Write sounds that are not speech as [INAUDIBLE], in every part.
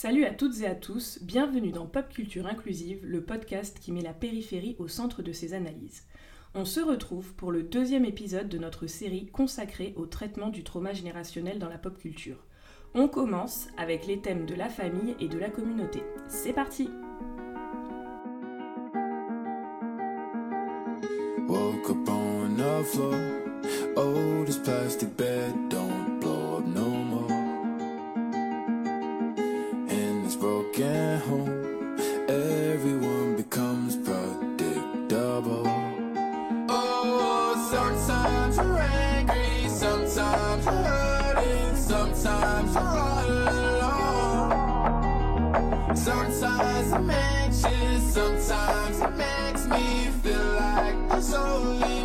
Salut à toutes et à tous, bienvenue dans Pop Culture Inclusive, le podcast qui met la périphérie au centre de ses analyses. On se retrouve pour le deuxième épisode de notre série consacrée au traitement du trauma générationnel dans la pop culture. On commence avec les thèmes de la famille et de la communauté. C'est parti broken home, everyone becomes predictable. Oh, sometimes you're angry, sometimes you're hurting, sometimes you're all alone. Sometimes I'm anxious, sometimes it makes me feel like I solely know.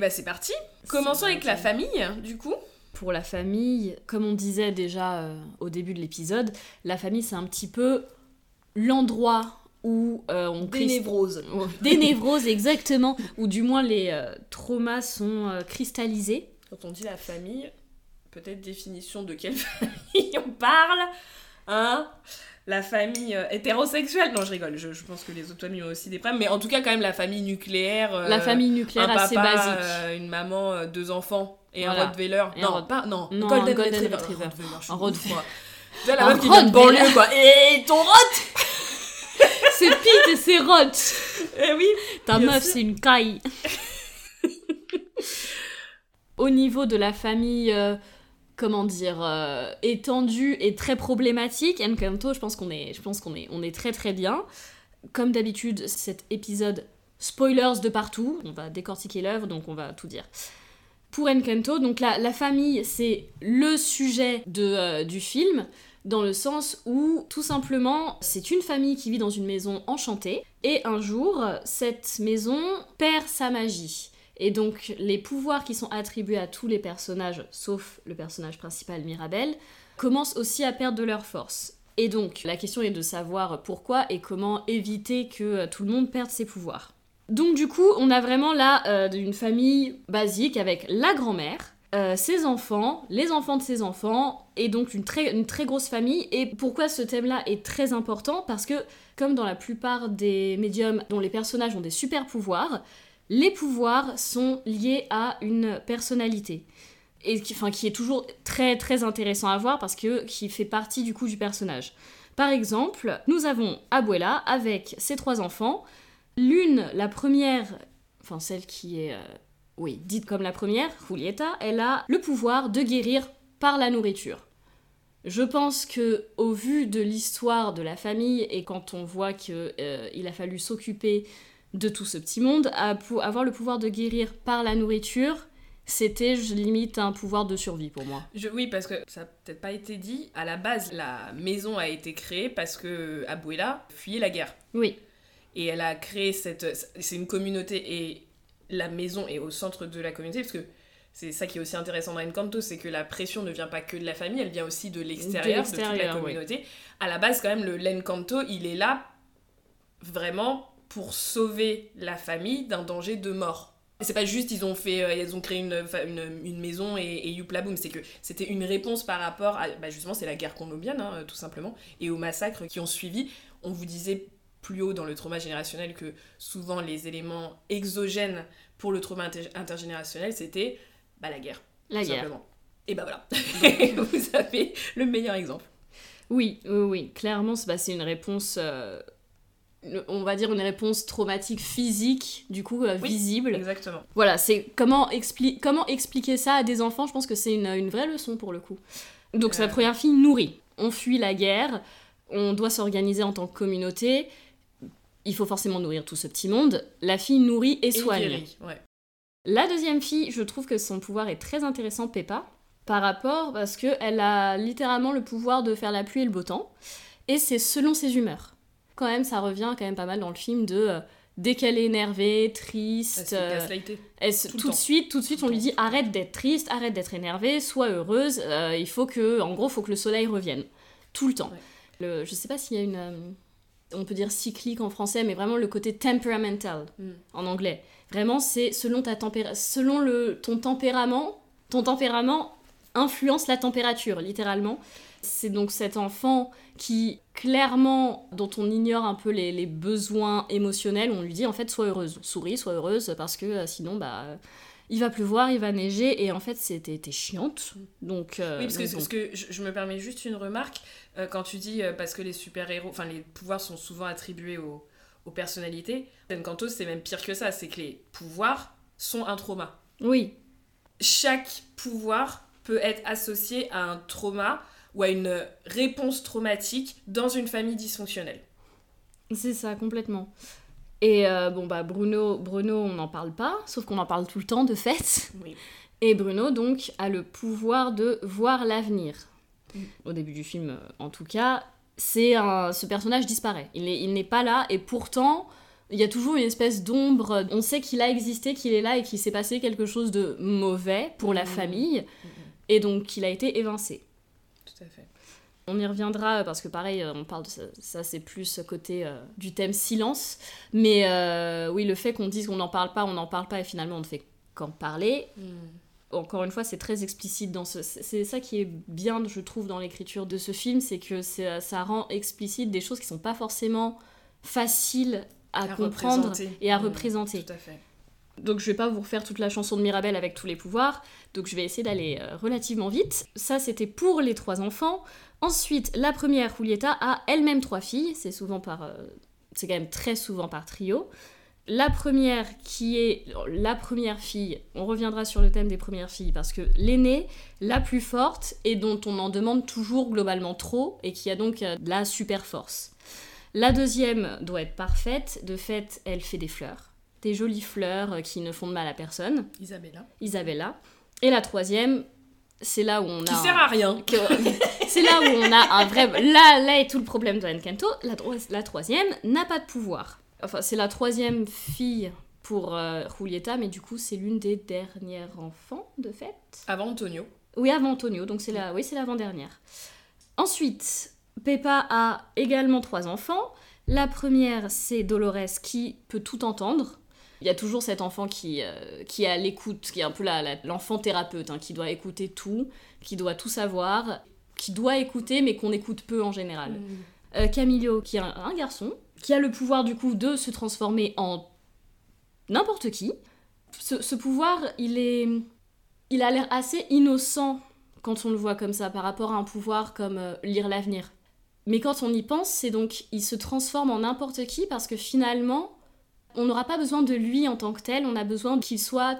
Bah c'est parti. Commençons avec la famille, du coup. Pour la famille, comme on disait déjà euh, au début de l'épisode, la famille c'est un petit peu l'endroit où euh, on Des crist- névroses. [LAUGHS] Des névroses, exactement, ou du moins les euh, traumas sont cristallisés. Quand on dit la famille, peut-être définition de quelle [LAUGHS] famille on parle. Hein? La famille euh, hétérosexuelle. Non, je rigole, je, je pense que les autres familles ont aussi des problèmes. Mais en tout cas, quand même, la famille nucléaire. euh, la famille nucléaire un assez papa, basique. euh, une maman, euh, deux enfants et un Voilà. Rottweiler. Et un non, Rot- pas, non, Non, Golden, un Golden Retriever. Retriever. Rottweiler, je suis Un Rottweiler. vois, la Un meuf qui vient de banlieue, quoi. Et ton rot [LAUGHS] C'est Pete et c'est Roth Eh oui Ta meuf c'est une caille [LAUGHS] Au niveau de la famille, euh, comment dire, euh, étendue et très problématique, Encanto, je pense qu'on est, je pense qu'on est, on est très très bien. Comme d'habitude, cet épisode spoilers de partout. On va décortiquer l'œuvre, donc on va tout dire. Pour Encanto, donc la, famille, c'est le sujet de, euh, du film, dans le sens où, tout simplement, c'est une famille qui vit dans une maison enchantée, et un jour, cette maison perd sa magie. Et donc, les pouvoirs qui sont attribués à tous les personnages, sauf le personnage principal, Mirabel, commencent aussi à perdre de leur force. Et donc, la question est de savoir pourquoi et comment éviter que euh, tout le monde perde ses pouvoirs. Donc, du coup, on a vraiment là euh, une famille basique avec la grand-mère, euh, ses enfants, les enfants de ses enfants, et donc une très, une très grosse famille. Et pourquoi ce thème-là est très important? Parce que, comme dans la plupart des médiums dont les personnages ont des super pouvoirs, les pouvoirs sont liés à une personnalité. Et qui, est toujours très très intéressant à voir parce que qui fait partie du coup du personnage. Par exemple, nous avons Abuela avec ses trois enfants. L'une, la première, enfin celle qui est, euh, oui, dite comme la première, Julieta, elle a le pouvoir de guérir par la nourriture. Je pense que au vu de l'histoire de la famille et quand on voit que euh, a fallu s'occuper de tout ce petit monde, à avoir le pouvoir de guérir par la nourriture, c'était je limite un pouvoir de survie pour moi. Je- oui, parce que ça n'a peut-être pas été dit. À la base, la maison a été créée parce que Abuela fuyait la guerre. Oui, Et elle a créé cette. C'est une communauté et la maison est au centre de la communauté parce que c'est ça qui est aussi intéressant dans Encanto, c'est que la pression ne vient pas que de la famille, elle vient aussi de l'extérieur, de, toute la oui. communauté. À la base, quand même, le l'Encanto, il est là vraiment pour sauver la famille d'un danger de mort. C'est pas juste ils ont fait euh, ils ont créé une, fa- une, une maison et, et youpla boum, c'est que c'était une réponse par rapport à bah justement c'est la guerre colombienne hein, tout simplement et aux massacres qui ont suivi. On vous disait plus haut dans le trauma générationnel que souvent les éléments exogènes pour le trauma inter- intergénérationnel c'était bah, la guerre. la tout guerre. simplement. Et bah voilà, [LAUGHS] vous avez le meilleur exemple. Oui, oui, oui, clairement, c'est bah, une réponse, euh, on va dire une réponse traumatique physique, du coup euh, Oui. visible. Exactement. Voilà, c'est comment, expli- comment expliquer ça à des enfants, je pense que c'est une, une vraie leçon pour le coup. Donc, sa Euh. première fille nourrit. On fuit la guerre, on doit s'organiser en tant que communauté. Il faut forcément nourrir tout ce petit monde. La fille nourrit et, Et soigne. ouais. La deuxième fille, je trouve que son pouvoir est très intéressant, Peppa, par rapport, parce qu'elle a littéralement le pouvoir de faire la pluie et le beau temps, et c'est selon ses humeurs. Quand même, ça revient quand même pas mal dans le film de euh, dès qu'elle est énervée, triste, euh, gaslighter. elle se- Tout de suite, tout de suite, Tout on lui dit arrête d'être triste, arrête d'être énervée, sois heureuse. euh, il faut que, en gros, faut que le soleil revienne tout le temps. Ouais. Le, je sais pas s'il y a une, on peut dire cyclique en français, mais vraiment le côté temperamental Mm. en anglais. Vraiment, c'est selon ta selon le ton tempérament, ton tempérament influence la température, littéralement. C'est donc cet enfant qui, clairement, dont on ignore un peu les, les besoins émotionnels, on lui dit en fait sois heureuse, souris, sois heureuse, parce que euh, sinon, bah, il va pleuvoir, il va neiger, et en fait, c'était chiante. Donc, euh, Oui, parce que, bon. parce que je, je me permets juste une remarque. euh, quand tu dis euh, parce que les super-héros, enfin les pouvoirs sont souvent attribués aux, aux personnalités, Encanto c'est même pire que ça, c'est que les pouvoirs sont un trauma. Oui, Chaque pouvoir peut être associé à un trauma ou à une réponse traumatique dans une famille dysfonctionnelle. c'est ça, complètement. Et euh, bon, bah, Bruno, Bruno, on n'en parle pas, sauf qu'on en parle tout le temps, de fait. Oui. Et Bruno, donc, a le pouvoir de voir l'avenir. Mm. Au début du film, euh, en tout cas, c'est un... ce personnage disparaît. Il n'est pas là, et pourtant, il y a toujours une espèce d'ombre. On sait qu'il a existé, qu'il est là, et qu'il s'est passé quelque chose de mauvais pour la Mm. famille, mm. et donc qu'il a été évincé. Tout à fait. On y reviendra parce que pareil, euh, on parle de ça, ça, c'est plus côté euh, du thème silence. Mais euh, oui, le fait qu'on dise qu'on n'en parle pas, on n'en parle pas et finalement on ne fait qu'en parler. Mm. Encore une fois, c'est très explicite dans ce. C'est ça qui est bien, je trouve, dans l'écriture de ce film, c'est que ça rend explicite des choses qui sont pas forcément faciles à, À comprendre et à Mm. représenter. Tout à fait. Donc je vais pas vous refaire toute la chanson de Mirabel avec tous les pouvoirs, donc je vais essayer d'aller euh, relativement vite. Ça c'était pour les trois enfants. Ensuite, la première, Julieta, a elle-même trois filles, c'est souvent par... euh, c'est quand même très souvent par trio. La première qui est la première fille, on reviendra sur le thème des premières filles, parce que l'aînée, la plus forte, et dont on en demande toujours globalement trop, et qui a donc euh, la super force. La deuxième doit être parfaite, de fait elle fait des fleurs des jolies fleurs euh, qui ne font de mal à personne, Isabella. Isabella. Et la troisième, c'est là où on a... Qui sert à rien. [LAUGHS] c'est là où on a un vrai... Là, là est tout le problème de Encanto. La troisième n'a pas de pouvoir. Enfin, c'est la troisième fille pour euh, Julieta, mais du coup, c'est l'une des dernières enfants, de fait. Avant Antonio. Oui, avant Antonio, donc c'est la, oui, c'est l'avant-dernière. Ensuite, Peppa a également trois enfants. La première, c'est Dolores qui peut tout entendre. Il y a toujours cet enfant qui, euh, qui est à l'écoute, qui est un peu l'enfant thérapeute, hein, qui doit écouter tout, qui doit tout savoir, qui doit écouter, mais qu'on écoute peu en général. Euh, Camillo, qui est un, un garçon, qui a le pouvoir du coup de se transformer en n'importe qui. Ce, ce pouvoir, il est, il a l'air assez innocent quand on le voit comme ça par rapport à un pouvoir comme euh, lire l'avenir. Mais quand on y pense, c'est donc il se transforme en n'importe qui parce que finalement, on n'aura pas besoin de lui en tant que tel, on a besoin qu'il soit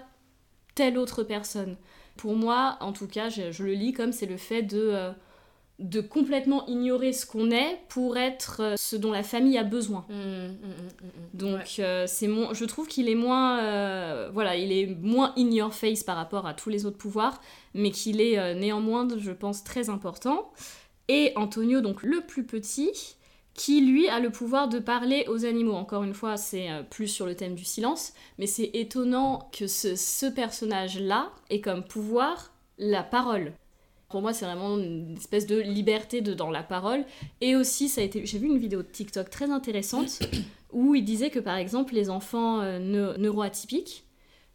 telle autre personne. Pour moi, en tout cas, je, je le lis comme c'est le fait de, euh, de complètement ignorer ce qu'on est pour être euh, ce dont la famille a besoin. Mm, mm, mm, mm, mm. Donc Ouais. euh, c'est mon, je trouve qu'il est moins, voilà, il est moins in your face par rapport à tous les autres pouvoirs, mais qu'il est néanmoins, je pense, très important. Et Antonio, donc le plus petit, qui lui a le pouvoir de parler aux animaux. Encore une fois, c'est euh, plus sur le thème du silence, mais c'est étonnant que ce, ce personnage-là ait comme pouvoir la parole. Pour moi, c'est vraiment une espèce de liberté de, dans la parole. Et aussi, ça a été, j'ai vu une vidéo de TikTok très intéressante [COUGHS] où il disait que par exemple les enfants euh, neu- neuroatypiques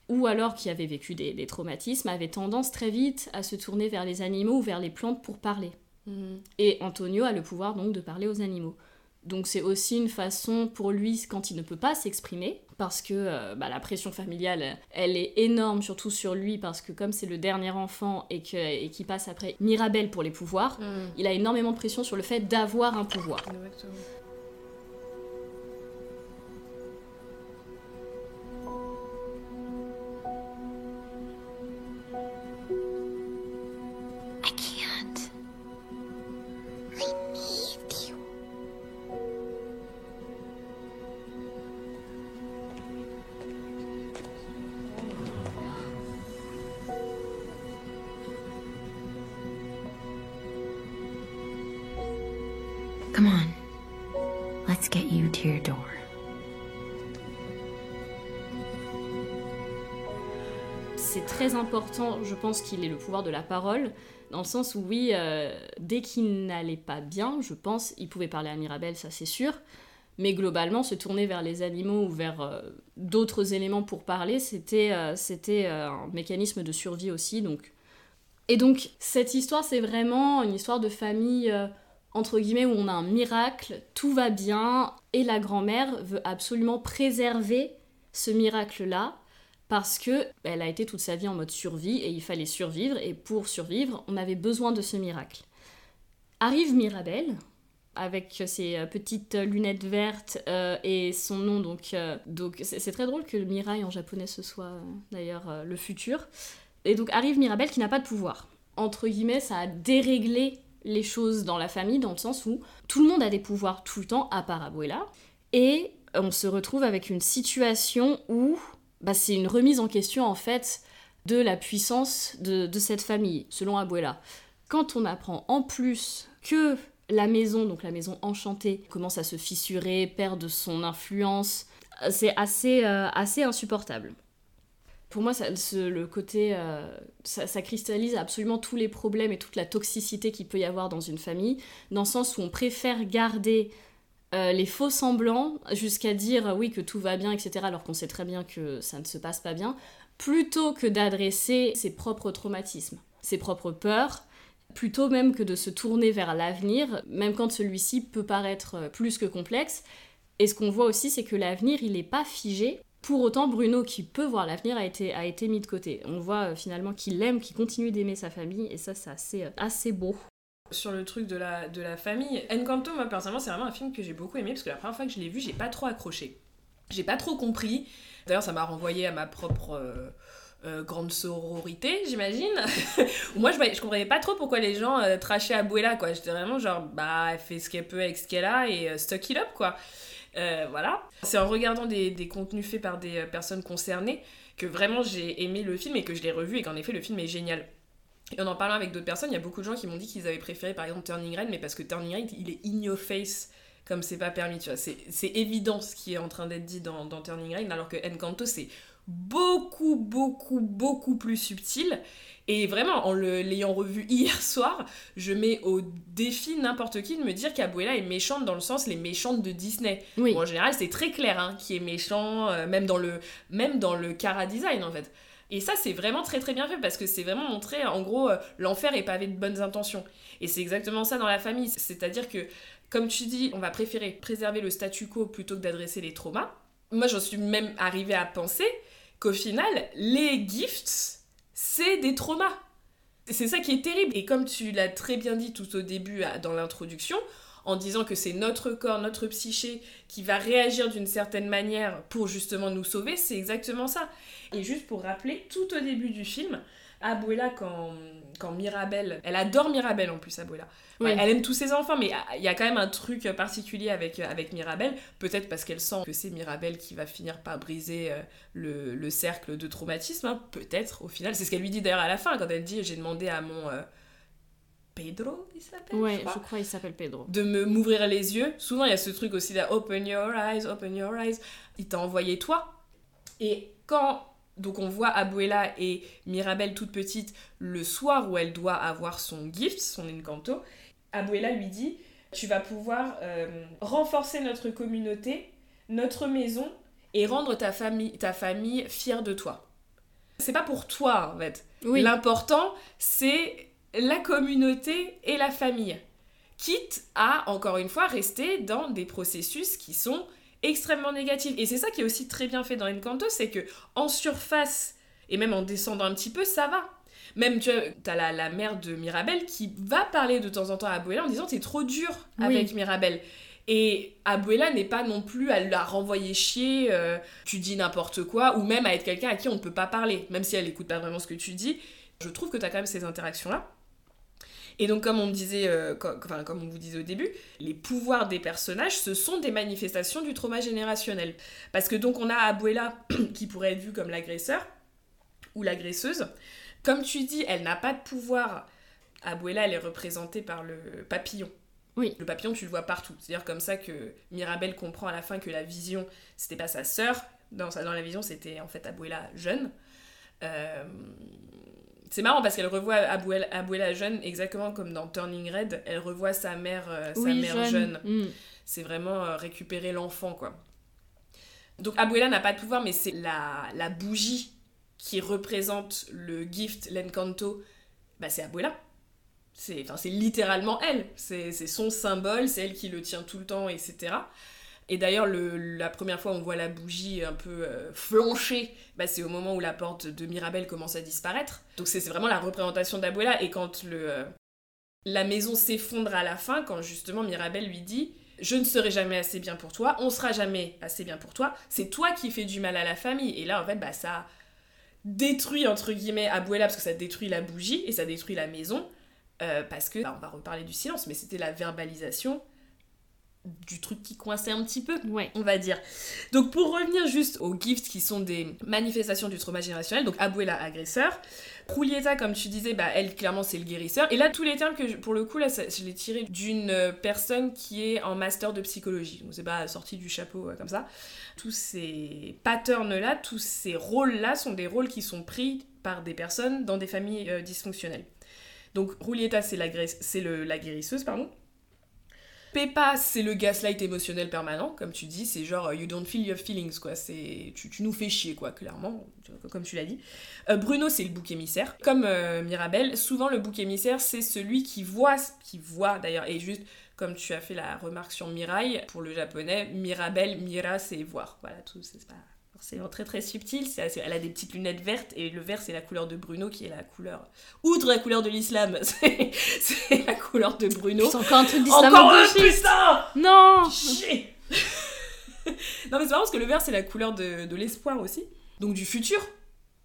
ou alors qui avaient vécu des, des traumatismes avaient tendance très vite à se tourner vers les animaux ou vers les plantes pour parler. Mm. Et Antonio a le pouvoir donc de parler aux animaux. Donc c'est aussi une façon pour lui quand il ne peut pas s'exprimer, parce que euh, bah, la pression familiale, elle est énorme, surtout sur lui, parce que comme c'est le dernier enfant et que- et qu'il passe après Mirabel pour les pouvoirs, Mm. il a énormément de pression sur le fait d'avoir un pouvoir. Exactement. Je pense qu'il est le pouvoir de la parole, dans le sens où oui, euh, dès qu'il n'allait pas bien, je pense, il pouvait parler à Mirabel, ça c'est sûr, mais globalement, se tourner vers les animaux ou vers euh, d'autres éléments pour parler, c'était euh, un mécanisme de survie aussi. Donc. Et donc, cette histoire, c'est vraiment une histoire de famille, entre guillemets, où on a un miracle, tout va bien, et la grand-mère veut absolument préserver ce miracle-là, parce que bah, elle a été toute sa vie en mode survie, et il fallait survivre, et pour survivre, on avait besoin de ce miracle. Arrive Mirabelle, avec ses euh, petites lunettes vertes euh, et son nom donc euh, donc c'est très drôle que Mirai en japonais ce soit d'ailleurs le futur. Et donc arrive Mirabelle qui n'a pas de pouvoir. Entre guillemets ça a déréglé les choses dans la famille dans le sens où tout le monde a des pouvoirs tout le temps à part Abuela. Et on se retrouve avec une situation où bah, c'est une remise en question en fait de la puissance de, de cette famille selon Abuela quand on apprend en plus que la maison, donc la maison enchantée, commence à se fissurer, perdre son influence. C'est assez, euh, assez insupportable. Pour moi, le côté, euh, ça, ça cristallise absolument tous les problèmes et toute la toxicité qu'il peut y avoir dans une famille, dans le sens où on préfère garder euh, les faux semblants jusqu'à dire oui que tout va bien, etc., alors qu'on sait très bien que ça ne se passe pas bien, plutôt que d'adresser ses propres traumatismes, ses propres peurs, plutôt même que de se tourner vers l'avenir, même quand celui-ci peut paraître euh, plus que complexe. Et ce qu'on voit aussi, c'est que l'avenir, il n'est pas figé. Pour autant, Bruno, qui peut voir l'avenir, a été, a été mis de côté. On voit euh, finalement qu'il aime, qu'il continue d'aimer sa famille, et ça, c'est assez, assez beau. Sur le truc de la, de la famille, Encanto, moi personnellement, c'est vraiment un film que j'ai beaucoup aimé parce que la première fois que je l'ai vu, j'ai pas trop accroché. J'ai pas trop compris. D'ailleurs, ça m'a renvoyé à ma propre euh, euh, grande sororité, j'imagine. [LAUGHS] Moi, je, je comprenais pas trop pourquoi les gens euh, trashaient Abuela, quoi. J'étais vraiment genre, bah, elle fait ce qu'elle peut avec ce qu'elle a et euh, stuck it up, quoi. Voilà. C'est en regardant des, contenus faits par des personnes concernées que vraiment j'ai aimé le film et que je l'ai revu et qu'en effet, le film est génial. Et en en parlant avec d'autres personnes, il y a beaucoup de gens qui m'ont dit qu'ils avaient préféré par exemple Turning Red, mais parce que Turning Red, il est in your face comme c'est pas permis, tu vois. C'est c'est évident ce qui est en train d'être dit dans, dans Turning Red, alors que Encanto, c'est beaucoup, beaucoup, beaucoup plus subtil. Et vraiment, en le- l'ayant revu [LAUGHS] hier soir, je mets au défi n'importe qui de me dire qu'Abuela est méchante dans le sens les méchantes de Disney. Oui, Bon, en général, c'est très clair hein, qui est méchant, euh, même dans le même dans le cara design en fait. Et ça, c'est vraiment très très bien fait parce que c'est vraiment montré, en gros, euh, l'enfer est pavé de bonnes intentions. Et c'est exactement ça dans la famille. C'est-à-dire que, comme tu dis, on va préférer préserver le statu quo plutôt que d'adresser les traumas. Moi, j'en suis même arrivée à penser qu'au final, les gifts, c'est des traumas. C'est ça qui est terrible. Et comme tu l'as très bien dit tout au début dans l'introduction, en disant que c'est notre corps, notre psyché qui va réagir d'une certaine manière pour justement nous sauver, c'est exactement ça. Et juste pour rappeler, tout au début du film, Abuela, quand, quand Mirabelle, elle adore Mirabelle en plus, Abuela. Oui. Ouais, elle aime tous ses enfants, mais il y a quand même un truc particulier avec, avec Mirabelle, peut-être parce qu'elle sent que c'est Mirabelle qui va finir par briser euh, le, le cercle de traumatisme, hein. peut-être au final. C'est ce qu'elle lui dit d'ailleurs à la fin, quand elle dit J'ai demandé à mon. euh, Pedro, il s'appelle ouais, je crois je crois qu'il s'appelle Pedro. de me m'ouvrir les yeux. Souvent, il y a ce truc aussi là, open your eyes, open your eyes. Il t'a envoyé toi. Et quand donc on voit Abuela et Mirabelle toute petite le soir où elle doit avoir son gift, son encanto, Abuela lui dit tu vas pouvoir euh, renforcer notre communauté, notre maison et rendre ta famille, ta famille fière de toi. C'est pas pour toi en fait. Oui, L'important, c'est la communauté et la famille. Quitte à, encore une fois, rester dans des processus qui sont extrêmement négatifs. Et c'est ça qui est aussi très bien fait dans Encanto, c'est que en surface, et même en descendant un petit peu, ça va. Même, tu t'as la, la mère de Mirabelle qui va parler de temps en temps à Abuela en disant « t'es trop dur Oui. avec Mirabelle ». Et Abuela n'est pas non plus à la renvoyer chier, euh, tu dis n'importe quoi, ou même à être quelqu'un à qui on ne peut pas parler, même si elle écoute pas vraiment ce que tu dis. Je trouve que tu as quand même ces interactions-là. Et donc, comme on disait, euh, enfin, comme on vous disait au début, les pouvoirs des personnages, ce sont des manifestations du trauma générationnel. Parce que donc, on a Abuela [CLEARS THROAT] qui pourrait être vue comme l'agresseur ou l'agresseuse. Comme tu dis, elle n'a pas de pouvoir. Abuela, elle est représentée par le papillon. Oui. Le papillon, tu le vois partout. C'est d'ailleurs comme ça que Mirabelle comprend à la fin que la vision, c'était pas sa sœur. Dans, dans la vision, c'était en fait Abuela jeune. Euh, C'est marrant parce qu'elle revoit Abuela, Abuela jeune, exactement comme dans Turning Red, elle revoit sa mère, euh, sa Oui, mère jeune. Mm. C'est vraiment euh, récupérer l'enfant, quoi. Donc Abuela n'a pas de pouvoir, mais c'est la, la bougie qui représente le gift, l'encanto, bah c'est Abuela. C'est littéralement elle. C'est c'est son symbole, c'est elle qui le tient tout le temps, etc. Et d'ailleurs, le- la première fois on voit la bougie un peu euh, flancher, bah, c'est au moment où la porte de Mirabel commence à disparaître. Donc c'est vraiment la représentation d'Abuela. Et quand euh, la maison s'effondre à la fin, quand justement Mirabel lui dit Je ne serai jamais assez bien pour toi, on sera jamais assez bien pour toi, c'est toi qui fais du mal à la famille. Et là, en fait, bah, ça détruit, entre guillemets, Abuela, parce que ça détruit la bougie et ça détruit la maison. euh, parce que, bah, on va reparler du silence, mais c'était la verbalisation du truc qui coinçait un petit peu Ouais. on va dire. Donc pour revenir juste aux gifts qui sont des manifestations du trauma générationnel, donc Abuela agresseur, Julieta comme tu disais, bah elle clairement c'est le guérisseur. Et là tous les termes que je- pour le coup là ça- je l'ai tiré d'une euh, personne qui est en master de psychologie. Donc c'est pas sorti du chapeau euh, comme ça. Tous ces patterns là, tous ces rôles là sont des rôles qui sont pris par des personnes dans des familles euh, dysfonctionnelles. Donc Julieta c'est la, c'est le- la guérisseuse pardon. Peppa, c'est le gaslight émotionnel permanent, comme tu dis, c'est genre euh, you don't feel your feelings, quoi. C'est tu, nous fais chier, quoi, clairement, comme tu l'as dit. Euh, Bruno, c'est le bouc émissaire. Comme euh, Mirabel, souvent le bouc émissaire, c'est celui qui voit, qui voit d'ailleurs, et juste comme tu as fait la remarque sur Mirai, pour le japonais, Mirabel, Mira, c'est voir. Voilà, tout, c'est pas forcément très très subtil. c'est assez- elle a des petites lunettes vertes, et le vert, c'est la couleur de Bruno, qui est la couleur. Outre la couleur de l'islam, [LAUGHS] c'est c'est la couleur de Bruno. C'est encore un truc Encore un putain Non Chier [LAUGHS] Non mais c'est marrant parce que le vert c'est la couleur de, de l'espoir aussi, donc du futur.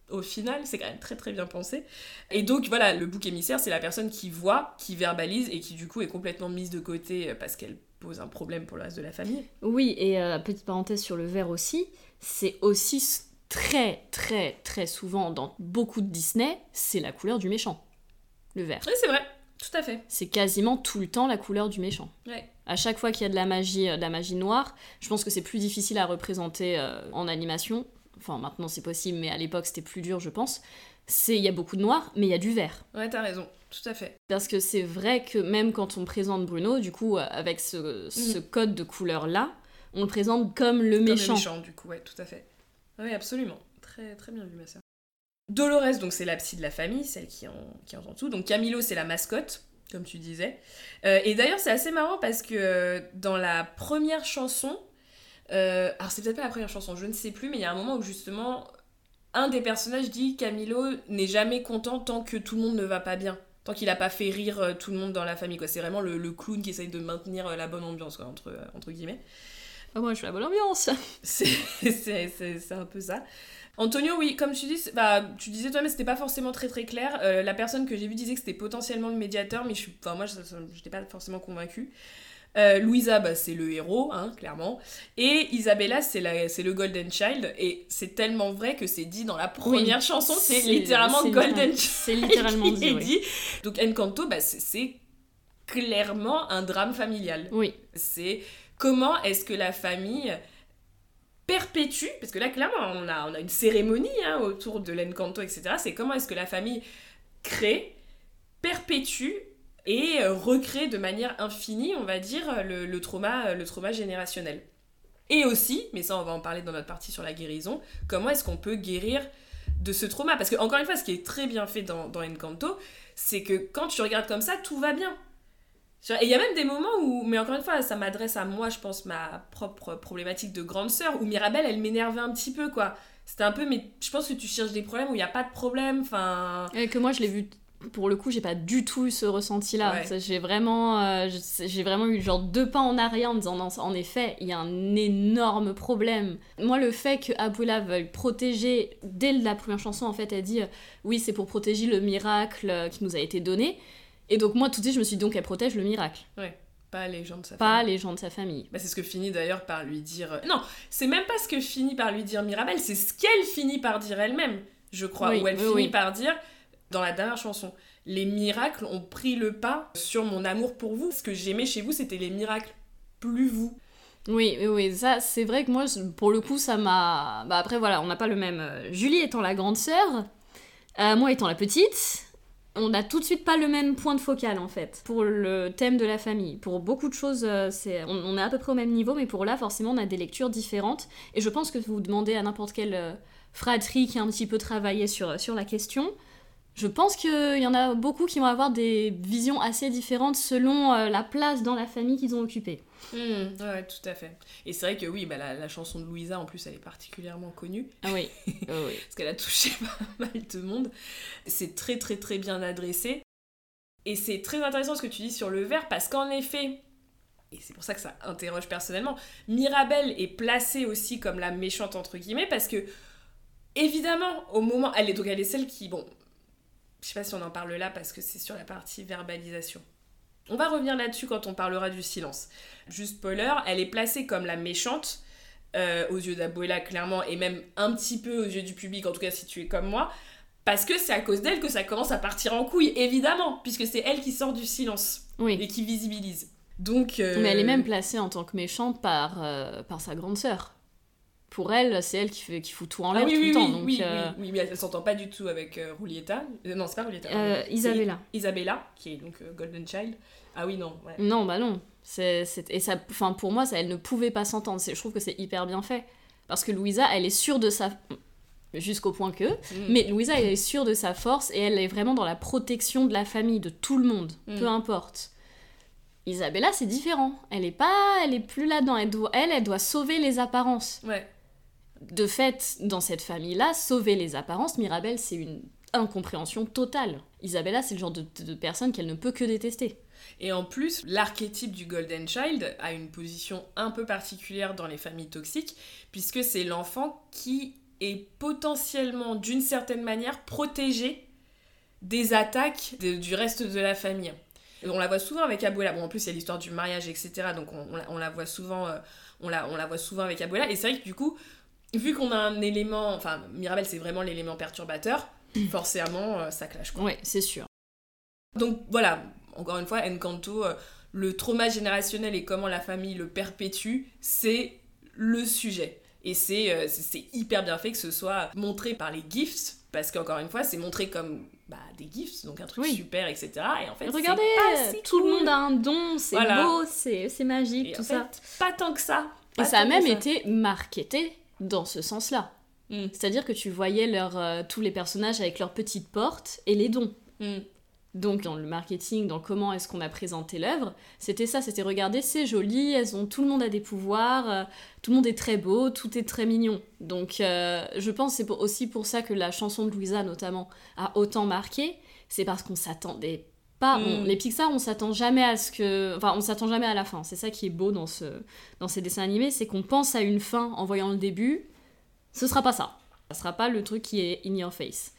Au final, c'est quand même très très bien pensé. Et donc voilà, le bouc émissaire, c'est la personne qui voit, qui verbalise et qui du coup est complètement mise de côté parce qu'elle pose un problème pour le reste de la famille. Oui, et euh, petite parenthèse sur le verre aussi, c'est aussi très très très souvent dans beaucoup de Disney, c'est la couleur du méchant. Le vert. Oui, c'est vrai, tout à fait. C'est quasiment tout le temps la couleur du méchant. Ouais. À chaque fois qu'il y a de la magie, euh, de la magie noire, je pense que c'est plus difficile à représenter euh, en animation. Enfin, maintenant c'est possible, mais à l'époque c'était plus dur, je pense. C'est il y a beaucoup de noir, mais il y a du vert. Ouais, t'as raison, tout à fait. Parce que c'est vrai que même quand on présente Bruno, du coup, euh, avec ce, ce code de couleur là, on le présente comme le Comme méchant. le méchant, du coup, ouais, tout à fait. Oui, absolument. Très, très bien vu, ma sœur. Dolores, donc, c'est la psy de la famille, celle qui, en, qui entend tout. Donc, Camilo, c'est la mascotte, comme tu disais. Euh, et d'ailleurs, c'est assez marrant parce que euh, dans la première chanson, euh, alors c'est peut-être pas la première chanson, je ne sais plus, mais il y a un moment où justement, un des personnages dit Camilo n'est jamais content tant que tout le monde ne va pas bien. Tant qu'il a pas fait rire tout le monde dans la famille, quoi. C'est vraiment le, le clown qui essaye de maintenir la bonne ambiance, quoi, entre, entre guillemets. Ah, moi je suis la bonne ambiance. [LAUGHS] C'est un peu ça. Antonio, oui, comme tu dis, bah, tu disais toi, mais c'était pas forcément très très clair. Euh, la personne que j'ai vue disait que c'était potentiellement le médiateur, mais je suis, enfin moi, je n'étais pas forcément convaincue. Euh, Louisa, bah, c'est le héros, hein, clairement. Et Isabella, c'est le Golden Child. Et c'est tellement vrai que c'est dit dans la première chanson, c'est littéralement Golden Child. C'est littéralement dit, est oui. dit. Donc Encanto, bah, c'est clairement un drame familial. Oui, C'est comment est-ce que la famille perpétue, parce que là clairement on a, une cérémonie hein, autour de l'encanto, etc. C'est comment est-ce que la famille crée, perpétue et euh, recrée de manière infinie, on va dire, le, trauma, le trauma générationnel. Et aussi, mais ça on va en parler dans notre partie sur la guérison, comment est-ce qu'on peut guérir de ce trauma? Parce que encore une fois, ce qui est très bien fait dans, dans c'est que quand tu regardes comme ça, tout va bien. Et il y a même des moments où, mais encore une fois, ça m'adresse à moi, je pense, ma propre problématique de grande sœur, où Mirabelle, elle m'énervait un petit peu, quoi. C'était un peu, mais je pense que tu cherches des problèmes où il n'y a pas de problème, enfin... Et que moi je l'ai vu pour le coup, j'ai pas du tout eu ce ressenti-là. Ouais. J'ai vraiment, euh, j'ai vraiment eu genre deux pas en arrière en disant non, en effet, il y a un énorme problème. Moi, le fait que Abuela veuille protéger, dès la première chanson, en fait, elle dit euh, oui, c'est pour protéger le miracle euh, qui nous a été donné. Et donc, moi, tout de suite, je me suis dit donc, elle protège le miracle, Pas les gens de sa pas famille. les gens de sa famille. Bah, c'est ce que finit d'ailleurs par lui dire... euh, Non, c'est même pas ce que finit par lui dire Mirabelle, c'est ce qu'elle finit par dire elle-même, je crois. Oui, où elle oui, finit oui. par dire, dans la dernière chanson, les miracles ont pris le pas sur mon amour pour vous. Ce que j'aimais chez vous, c'était les miracles, plus vous. Oui, oui, oui, ça, c'est vrai que moi, pour le coup, ça m'a. Bah après, voilà, on n'a pas le même. euh, Julie étant la grande sœur, Euh, moi étant la petite, on n'a tout de suite pas le même point de focal en fait pour le thème de la famille. Pour beaucoup de choses, euh, c'est, on, est à peu près au même niveau, mais pour là, forcément, on a des lectures différentes. Et je pense que vous demandez à n'importe quelle euh, fratrie qui a un petit peu travaillé sur, sur la question, je pense qu'il y en a beaucoup qui vont avoir des visions assez différentes selon euh, la place dans la famille qu'ils ont occupée. Hmm, ouais, tout à fait. Et c'est vrai que oui, bah, la, la chanson de Louisa, en plus, elle est particulièrement connue. Ah oui, oui, [LAUGHS] oui. parce qu'elle a touché [LAUGHS] pas mal de monde. C'est très très très bien adressé. Et c'est très intéressant ce que tu dis sur le verre, parce qu'en effet, et c'est pour ça que ça interroge personnellement, Mirabelle est placée aussi comme la méchante entre guillemets, parce que évidemment, au moment, elle est donc elle est celle qui, bon, je sais pas si on en parle là parce que c'est sur la partie verbalisation. On va revenir là-dessus quand on parlera du silence. Juste spoiler, elle est placée comme la méchante euh, aux yeux d'Abuela clairement et même un petit peu aux yeux du public, en tout cas si tu es comme moi, parce que c'est à cause d'elle que ça commence à partir en couille, évidemment, puisque c'est elle qui sort du silence oui. et qui visibilise. Donc, euh, Mais elle est même placée en tant que méchante par, euh, par sa grande sœur. Pour elle, c'est elle qui, fait, qui fout tout en Ah l'air oui, tout oui, le temps. oui, donc, oui, euh, oui, oui, mais elle s'entend pas du tout avec euh, Julieta. Euh, non, c'est pas Julieta. euh. Isabella. Isabella, qui est donc euh, Golden Child. Ah oui, non, ouais. Non, bah non. C'est, c'est- Et ça, enfin, pour moi, ça, elle ne pouvait pas s'entendre. C'est- Je trouve que c'est hyper bien fait. Parce que Louisa, elle est sûre de sa... Jusqu'au point que... Mm. Mais Louisa, elle est sûre de sa force et elle est vraiment dans la protection de la famille, de tout le monde, Mm. peu importe. Isabella, c'est différent. Elle est pas... Elle est plus là-dedans. Elle, doit... elle, elle doit sauver les apparences. Ouais. De fait, dans cette famille-là, sauver les apparences, Mirabelle, c'est une incompréhension totale. Isabella, c'est le genre de, personne qu'elle ne peut que détester. Et en plus, l'archétype du Golden Child a une position un peu particulière dans les familles toxiques, puisque c'est l'enfant qui est potentiellement, d'une certaine manière, protégé des attaques du reste de la famille. Et on la voit souvent avec Abuela. Bon, en plus, il y a l'histoire du mariage, etc. Donc, on, la, voit souvent, euh, on la voit souvent avec Abuela. Et c'est vrai que du coup, vu qu'on a un élément, enfin, Mirabelle, c'est vraiment l'élément perturbateur. Forcément, euh, ça clash. Quoi. Ouais, c'est sûr. Donc voilà, encore une fois, Encanto, euh, le trauma générationnel et comment la famille le perpétue, c'est le sujet. Et c'est euh, hyper bien fait que ce soit montré par les gifts, parce qu'encore une fois, c'est montré comme bah, des gifts, donc un truc Oui. super, etc. Et en fait, Regardez, pas si tout le monde a un don, c'est Voilà. beau, c'est magique, Et tout en ça. fait, pas tant que ça. Et ça a même ça. été marketé dans ce sens-là. Mm. C'est-à-dire que tu voyais leur, euh, tous les personnages avec leurs petites portes et les dons. Mm. Donc dans le marketing, dans comment est-ce qu'on a présenté l'œuvre, c'était ça, c'était regarder, c'est joli, elles ont, tout le monde a des pouvoirs, euh, tout le monde est très beau, tout est très mignon. Donc euh, je pense c'est aussi pour ça que la chanson de Louisa notamment a autant marqué, c'est parce qu'on s'attendait pas, on- Mm. les Pixar on s'attend jamais à ce que, enfin on s'attend jamais à la fin. C'est ça qui est beau dans ce, dans ces dessins animés, c'est qu'on pense à une fin en voyant le début, ce sera pas ça. Ça sera pas le truc qui est in your face.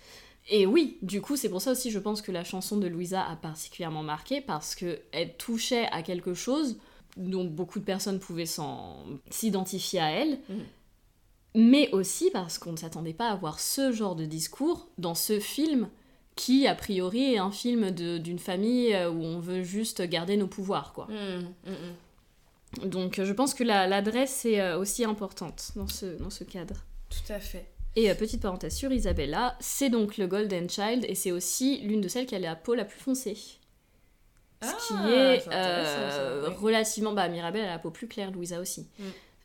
Et oui, du coup, c'est pour ça aussi, je pense que la chanson de Louisa a particulièrement marqué parce que elle touchait à quelque chose dont beaucoup de personnes pouvaient s'identifier à elle, Mhm. mais aussi parce qu'on ne s'attendait pas à voir ce genre de discours dans ce film qui, a priori, est un film d'une famille euh, où on veut juste garder nos pouvoirs, quoi. Mm, mm, mm. Donc euh, je pense que la- l'adresse est euh, aussi importante dans ce, dans ce cadre. Tout à fait. Et petite parenthèse sur Isabella, c'est donc le Golden Child et c'est aussi l'une de celles qui a la peau la plus foncée. Ce qui Ah, est euh, ouais. relativement... Bah Mirabelle a la peau plus claire, Louisa aussi.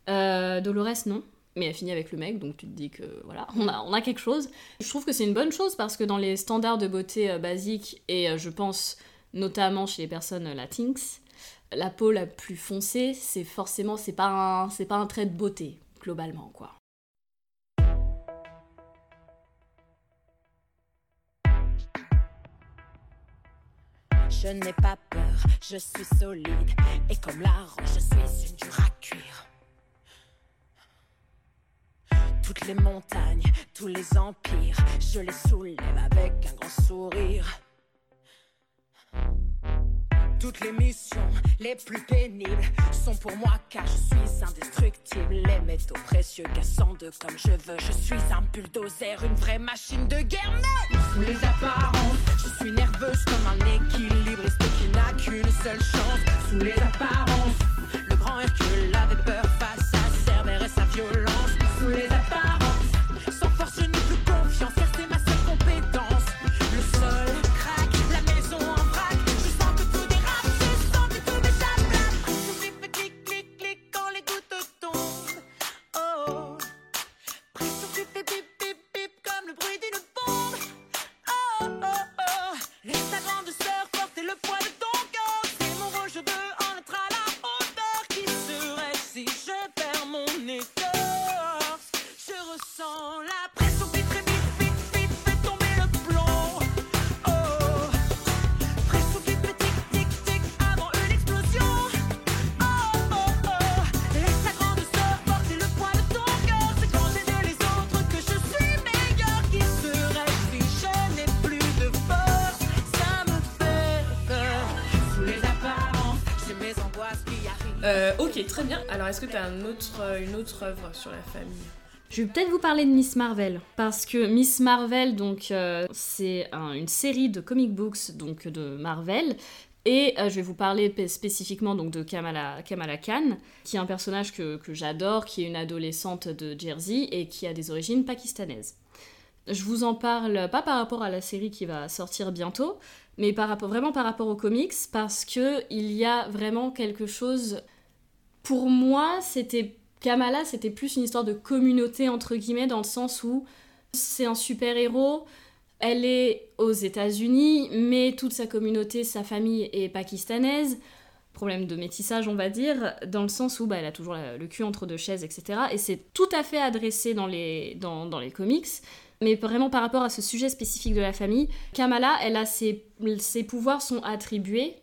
Euh, Dolores non, mais elle finit avec le mec, donc tu te dis que voilà, on a, quelque chose. Je trouve que c'est une bonne chose parce que dans les standards de beauté euh, basiques, et euh, je pense notamment chez les personnes euh, latinx, la peau la plus foncée, c'est forcément, c'est pas, un, pas un trait de beauté, globalement, quoi. Je n'ai pas peur, je suis solide. Et comme la je suis une à cuire. Toutes les montagnes, tous les empires, je les soulève avec un grand sourire. Toutes les missions les plus pénibles sont pour moi car je suis indestructible. Les métaux précieux cassant de comme je veux. Je suis un bulldozer, une vraie machine de guerre. Mais sous les apparences, je suis nerveuse comme un équilibriste qui n'a qu'une seule chance. Sous les apparences, le grand Hercule avait peur face à Cerbère et sa violence. Très bien. Alors, est-ce que tu as euh, une autre œuvre sur la famille? Je vais peut-être vous parler de Miss Marvel parce que Miss Marvel donc euh, c'est un- une série de comic books donc de Marvel et euh, je vais vous parler spécifiquement donc de Kamala, Kamala Khan qui est un personnage que, que j'adore qui est une adolescente de Jersey et qui a des origines pakistanaises. Je vous en parle pas par rapport à la série qui va sortir bientôt mais par rapport, vraiment par rapport aux comics parce que il y a vraiment quelque chose pour moi c'était Kamala, c'était plus une histoire de communauté, entre guillemets, dans le sens où c'est un super-héros, elle est aux États-Unis, mais toute sa communauté, sa famille est pakistanaise. Problème de métissage, on va dire, dans le sens où bah, elle a toujours le cul entre deux chaises, etc. Et c'est tout à fait adressé dans les, dans les comics. Mais vraiment par rapport à ce sujet spécifique de la famille, Kamala, elle a ses, ses pouvoirs sont attribués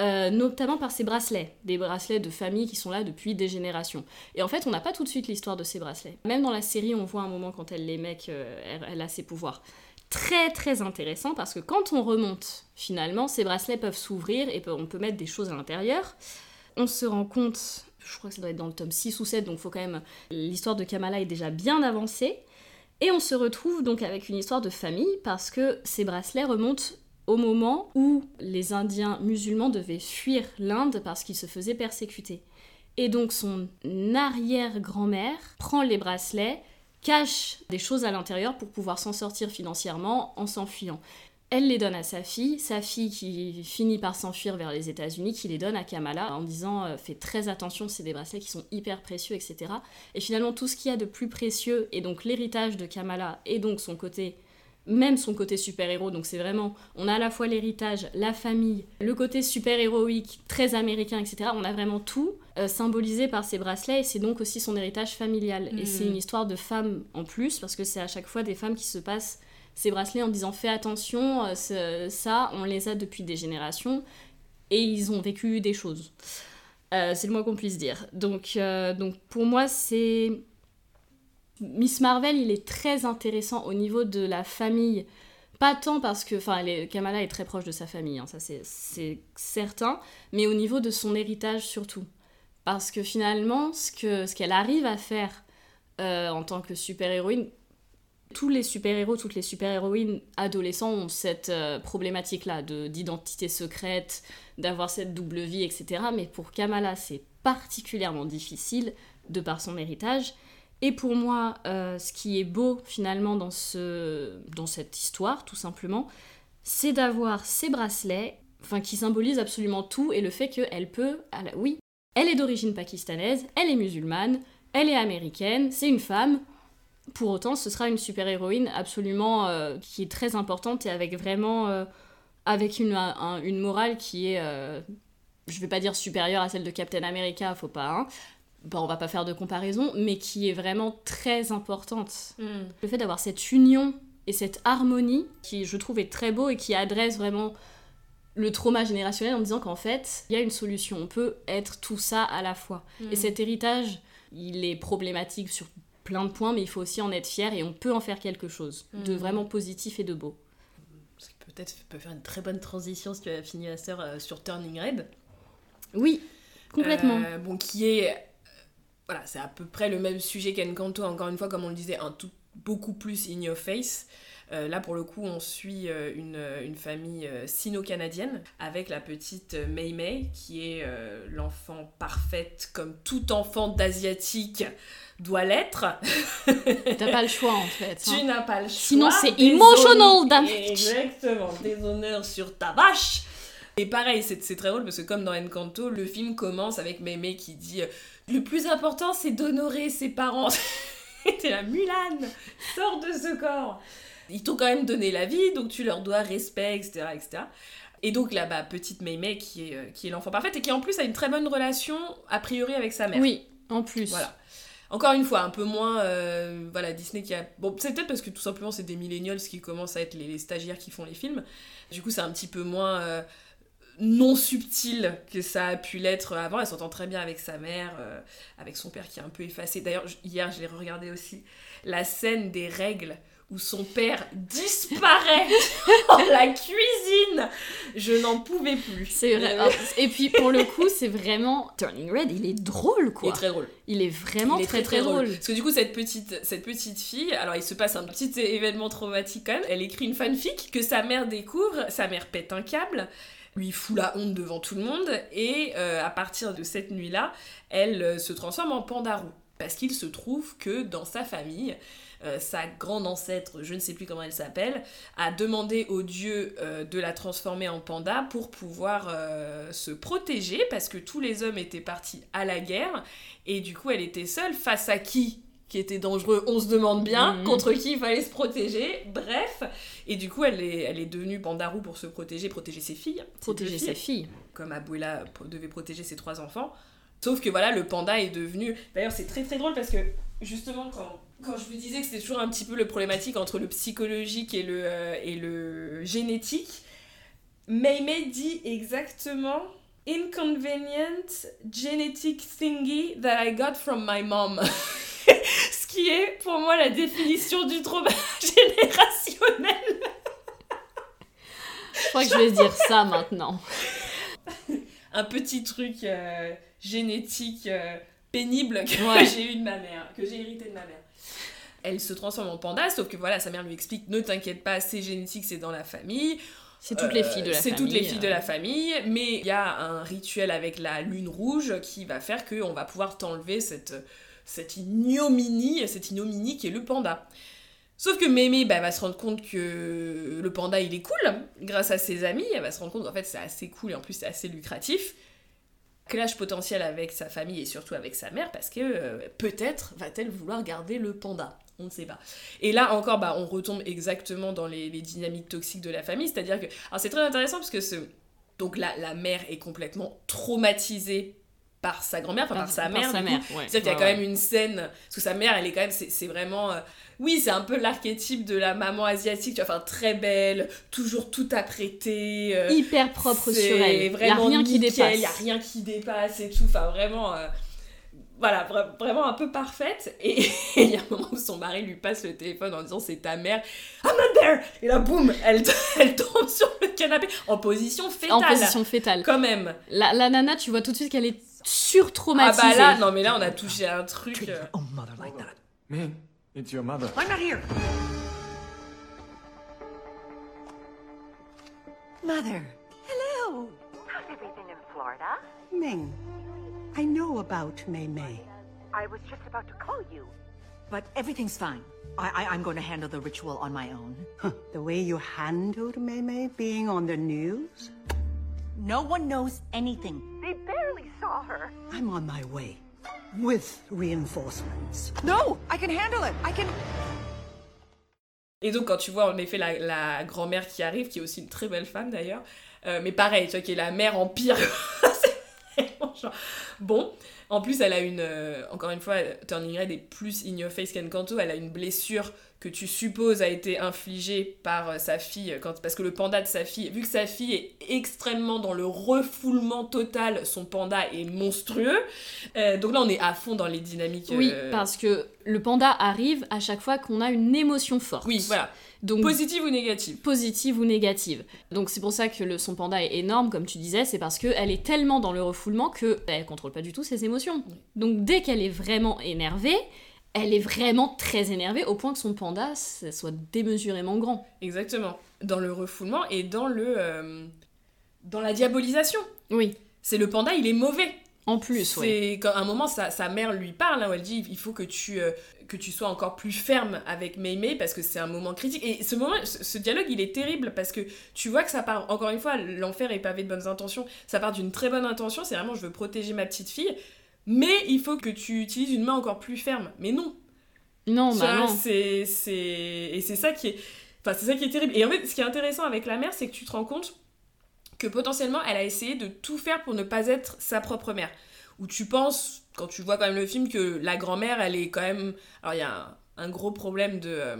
euh, notamment par ses bracelets, des bracelets de famille qui sont là depuis des générations. Et en fait, on n'a pas tout de suite l'histoire de ces bracelets. Même dans la série, on voit un moment quand elle les met qu'elle elle a ses pouvoirs. Très très intéressant parce que quand on remonte, finalement, ces bracelets peuvent s'ouvrir et on peut mettre des choses à l'intérieur. On se rend compte, je crois que ça doit être dans le tome 6 ou 7, donc faut quand même. L'histoire de Kamala est déjà bien avancée. Et on se retrouve donc avec une histoire de famille parce que ces bracelets remontent au moment où les Indiens musulmans devaient fuir l'Inde parce qu'ils se faisaient persécuter. Et donc son arrière-grand-mère prend les bracelets, cache des choses à l'intérieur pour pouvoir s'en sortir financièrement en s'enfuyant. Elle les donne à sa fille, sa fille qui finit par s'enfuir vers les États-Unis, qui les donne à Kamala en disant euh, fais très attention, c'est des bracelets qui sont hyper précieux, etc. Et finalement, tout ce qu'il y a de plus précieux, et donc l'héritage de Kamala, et donc son côté même son côté super-héros. Donc c'est vraiment, on a à la fois l'héritage, la famille, le côté super-héroïque, très américain, etc. On a vraiment tout euh, symbolisé par ces bracelets et c'est donc aussi son héritage familial. Et c'est une histoire de femmes en plus parce que c'est à chaque fois des femmes qui se passent ces bracelets en disant fais attention, euh, ça, on les a depuis des générations et ils ont vécu des choses. Euh, c'est le moins qu'on puisse dire. Donc, donc pour moi, c'est Miss Marvel, il est très intéressant au niveau de la famille. Pas tant parce que, enfin, Kamala est très proche de sa famille, hein, ça c'est- certain, mais au niveau de son héritage surtout. Parce que finalement, ce que ce qu'elle arrive à faire euh, en tant que super-héroïne, tous les super-héros, toutes les super-héroïnes adolescents ont cette euh, problématique-là de- d'identité secrète, d'avoir cette double vie, etc. Mais pour Kamala, c'est particulièrement difficile de par son héritage. Et pour moi, euh, ce qui est beau finalement dans, ce, dans cette histoire, tout simplement, c'est d'avoir ces bracelets, enfin qui symbolisent absolument tout, et le fait qu'elle peut, oui, elle est d'origine pakistanaise, elle est musulmane, elle est américaine, c'est une femme. Pour autant, ce sera une super-héroïne absolument euh, qui est très importante et avec vraiment, euh, avec une, un- une morale qui est, je vais pas dire supérieure à celle de Captain America, faut pas, hein, Bon, on va pas faire de comparaison, mais qui est vraiment très importante. Le fait d'avoir cette union et cette harmonie, qui je trouve est très beau et qui adresse vraiment le trauma générationnel en disant qu'en fait, il y a une solution, on peut être tout ça à la fois. Mm. Et cet héritage, il est problématique sur plein de points, mais il faut aussi en être fier et on peut en faire quelque chose de Mm. vraiment positif et de beau. Ce qui peut-être peut faire une très bonne transition si tu as fini la sœur euh, sur Turning Red. Oui, complètement. Euh, bon, qui est. Voilà, c'est à peu près le même sujet qu'Encanto, encore une fois, comme on le disait, un tout beaucoup plus in your face. Euh, là, pour le coup, on suit euh, une, une famille euh, sino-canadienne avec la petite Mei Mei, qui est l'enfant parfaite, comme tout enfant d'asiatique doit l'être. T'as pas le choix en fait. Tu hein. n'as pas le choix. Sinon, c'est emotional damage. Exactement, des honneurs sur ta vache. Et pareil, c'est très drôle parce que comme dans Encanto, le film commence avec Mémé qui dit Le plus important, c'est d'honorer ses parents. [LAUGHS] T'es la Mulan, sors de ce corps. Ils t'ont quand même donné la vie, donc tu leur dois respect, etc. etc. Et donc là, bah, petite Mémé qui est, euh, qui est l'enfant parfait et qui en plus a une très bonne relation, a priori, avec sa mère. Oui, en plus. Voilà. Encore une fois, un peu moins, euh, voilà, Disney qui a... Bon, c'est peut-être parce que tout simplement c'est des millennials qui commencent à être les, les stagiaires qui font les films. Du coup, c'est un petit peu moins euh, non subtil que ça a pu l'être avant. Elle s'entend très bien avec sa mère, euh, avec son père qui est un peu effacé. D'ailleurs, hier, je l'ai regardé aussi, la scène des règles où son père disparaît [LAUGHS] dans la cuisine. Je n'en pouvais plus. C'est vrai. Et puis pour le coup, c'est vraiment Turning Red. Il est drôle Il quoi. est très drôle. Il est vraiment Il est très très, drôle. Parce que du coup, cette petite, cette petite fille, alors il se passe un petit événement traumatique quand même. Elle écrit une fanfic que sa mère découvre, sa mère pète un câble, lui fout la honte devant tout le monde, et euh, à partir de cette nuit-là, elle euh, se transforme en pandarou. Parce qu'il se trouve que dans sa famille, euh, sa grande ancêtre, je ne sais plus comment elle s'appelle, a demandé au dieu de la transformer en panda pour pouvoir se protéger parce que tous les hommes étaient partis à la guerre et du coup elle était seule face à qui? Qui était dangereux, on se demande bien, Mhm. contre qui il fallait se protéger, bref. Et du coup, elle est, elle est devenue pandarou pour se protéger, protéger ses filles. ses Protéger deux ses filles filles. comme Abuela devait protéger ses trois enfants. Sauf que voilà, le panda est devenu. D'ailleurs, c'est très très drôle parce que justement, quand, quand je vous disais que c'était toujours un petit peu le problématique entre le psychologique et le, euh, et le génétique, Meimei dit exactement Inconvenient genetic thingy that I got from my mom. [LAUGHS] [LAUGHS] Ce qui est pour moi la définition du trauma [LAUGHS] générationnel. Je crois que je vais dire ça maintenant. un petit truc euh, génétique euh, pénible que Ouais. j'ai eu de ma mère, que j'ai hérité de ma mère. Elle se transforme en panda, sauf que voilà, sa mère lui explique ne t'inquiète pas, c'est génétique, c'est dans la famille. C'est toutes les Euh, filles de la C'est famille. toutes les filles de euh. la famille, mais il y a un rituel avec la lune rouge qui va faire qu'on va pouvoir t'enlever cette, cette ignominie, cette ignominie qui est le panda. Sauf que Mémé bah, va se rendre compte que le panda il est cool grâce à ses amis, elle va se rendre compte qu'en fait c'est assez cool et en plus c'est assez lucratif. Clash potentiel avec sa famille et surtout avec sa mère parce que euh, peut-être va-t-elle vouloir garder le panda. On ne sait pas. Et là encore, bah, on retombe exactement dans les, les dynamiques toxiques de la famille, c'est-à-dire que... Alors c'est très intéressant parce que ce... Donc la, la mère est complètement traumatisée par sa grand-mère, enfin par, sa mère. sa du coup. mère, ouais. C'est-à-dire qu'il y a quand ouais. même une scène, parce que sa mère, elle est quand même, c'est vraiment, euh, oui, c'est un peu l'archétype de la maman asiatique, tu vois, enfin très belle, toujours tout apprêtée. euh, Hyper propre sur elle. Il y a rien qui dépasse. Il y a rien qui dépasse et tout, enfin vraiment, euh, voilà, vra- vraiment un peu parfaite. Et [LAUGHS] et il y a un moment où son mari lui passe le téléphone en disant c'est ta mère, I'm not there. Et là, boum, elle, [LAUGHS] elle tombe sur le canapé en position fétale. En position fétale. Quand même. La, la nana, tu vois tout de suite qu'elle est Ah surtraumatisée. bah là, non mais là on a touché un truc. Oh, mother like that. Man, it's your mother. I'm not here. Mother, Hello. How's everything in Florida? Ming. I know about Mei Mei. I was just about to call you. But everything's fine. I, I, I'm going to handle the ritual on my own. Huh, the way you handled Mei Mei being on the news? No one knows anything. They barely saw her. I'm on my way. With reinforcements. No, I can handle it. I can. Et donc, quand tu vois en effet la, la grand-mère qui arrive, qui est aussi une très belle femme d'ailleurs, euh, mais pareil, tu vois, qui est la mère en pire. [LAUGHS] Genre- Bon, en plus, elle a une. euh, encore une fois, Turning Red est plus in your face qu'Encanto. Elle a une blessure que tu supposes a été infligée par euh, sa fille, quand, parce que le panda de sa fille, vu que sa fille est extrêmement dans le refoulement total, son panda est monstrueux. Euh, donc là, on est à fond dans les dynamiques. Oui, euh, parce que le panda arrive à chaque fois qu'on a une émotion forte. Oui, voilà. Donc, Positive ou négative positive ou négative. Donc c'est pour ça que le, son panda est énorme, comme tu disais, c'est parce qu'elle est tellement dans le refoulement que elle contrôle pas du tout ses émotions. Donc dès qu'elle est vraiment énervée, elle est vraiment très énervée au point que son panda ça soit démesurément grand. Exactement. Dans le refoulement et dans le euh, dans la diabolisation. Oui, C'est le panda, il est mauvais. en plus, C'est ouais. quand à un moment sa, sa mère lui parle, hein, où elle dit il faut que tu euh, que tu sois encore plus ferme avec Meimei parce que c'est un moment critique. Et ce moment, ce dialogue, il est terrible parce que tu vois que ça part. Encore une fois, l'enfer est pavé de bonnes intentions. Ça part d'une très bonne intention. C'est vraiment je veux protéger ma petite fille, mais il faut que tu utilises une main encore plus ferme. Mais non, Non, bah non. c'est c'est et c'est ça qui est enfin c'est ça qui est terrible et en fait ce qui est intéressant avec la mère c'est que tu te rends compte que potentiellement elle a essayé de tout faire pour ne pas être sa propre mère où tu penses quand tu vois quand même le film que la grand-mère elle est quand même alors il y a un, un gros problème de euh,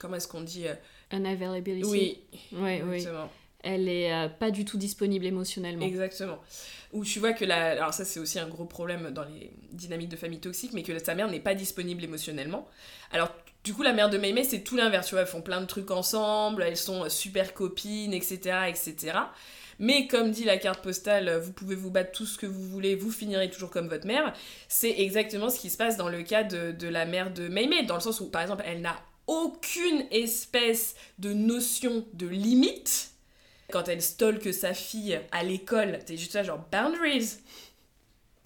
comment est-ce qu'on dit euh, Unavailability. oui Oui, oui. exactement Elle est euh, pas du tout disponible émotionnellement. Exactement. Où tu vois que la... Alors ça c'est aussi un gros problème dans les dynamiques de famille toxique, mais que sa mère n'est pas disponible émotionnellement. Alors Du coup, la mère de Maymay, c'est tout l'inverse, tu vois, elles font plein de trucs ensemble, elles sont super copines, etc., etc. Mais comme dit la carte postale, vous pouvez vous battre tout ce que vous voulez, vous finirez toujours comme votre mère. C'est exactement ce qui se passe dans le cas de, de la mère de Maymay, dans le sens où, par exemple, elle n'a aucune espèce de notion de limite. Quand elle stalke sa fille à l'école, t'es juste là genre boundaries.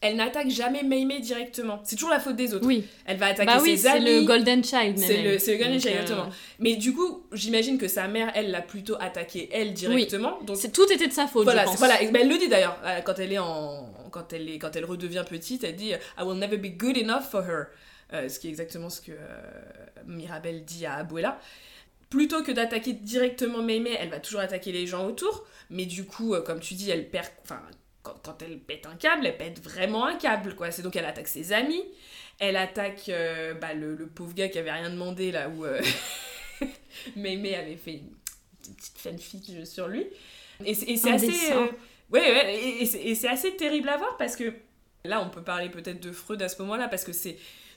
Elle n'attaque jamais Maymay directement. C'est toujours la faute des autres. Oui. Elle va attaquer Bah oui, ses c'est amis. le Golden Child. C'est le, c'est le Golden Donc, Child, euh, exactement. Mais du coup, j'imagine que sa mère, elle l'a plutôt attaqué elle directement. Donc c'est- Tout était de sa faute, voilà, je pense. c'est- voilà. Ben, elle le dit d'ailleurs euh, quand elle est en, quand elle est, quand elle redevient petite, elle dit I will never be good enough for her, Euh, ce qui est exactement ce que euh, Mirabel dit à Abuela. Plutôt que d'attaquer directement Mémé, elle va toujours attaquer les gens autour. Mais du coup, euh, comme tu dis, elle perd, enfin, quand, quand elle pète un câble, elle pète vraiment un câble, quoi. C'est donc elle attaque ses amis, elle attaque euh, bah, le, le pauvre gars qui avait rien demandé là où euh, [LAUGHS] Mémé avait fait une, une petite fanfic sur lui. Et c'est et c'est assez. euh, ouais, ouais, et, et c'est assez terrible à voir parce que là, on peut parler peut-être de Freud à ce moment-là parce que c'est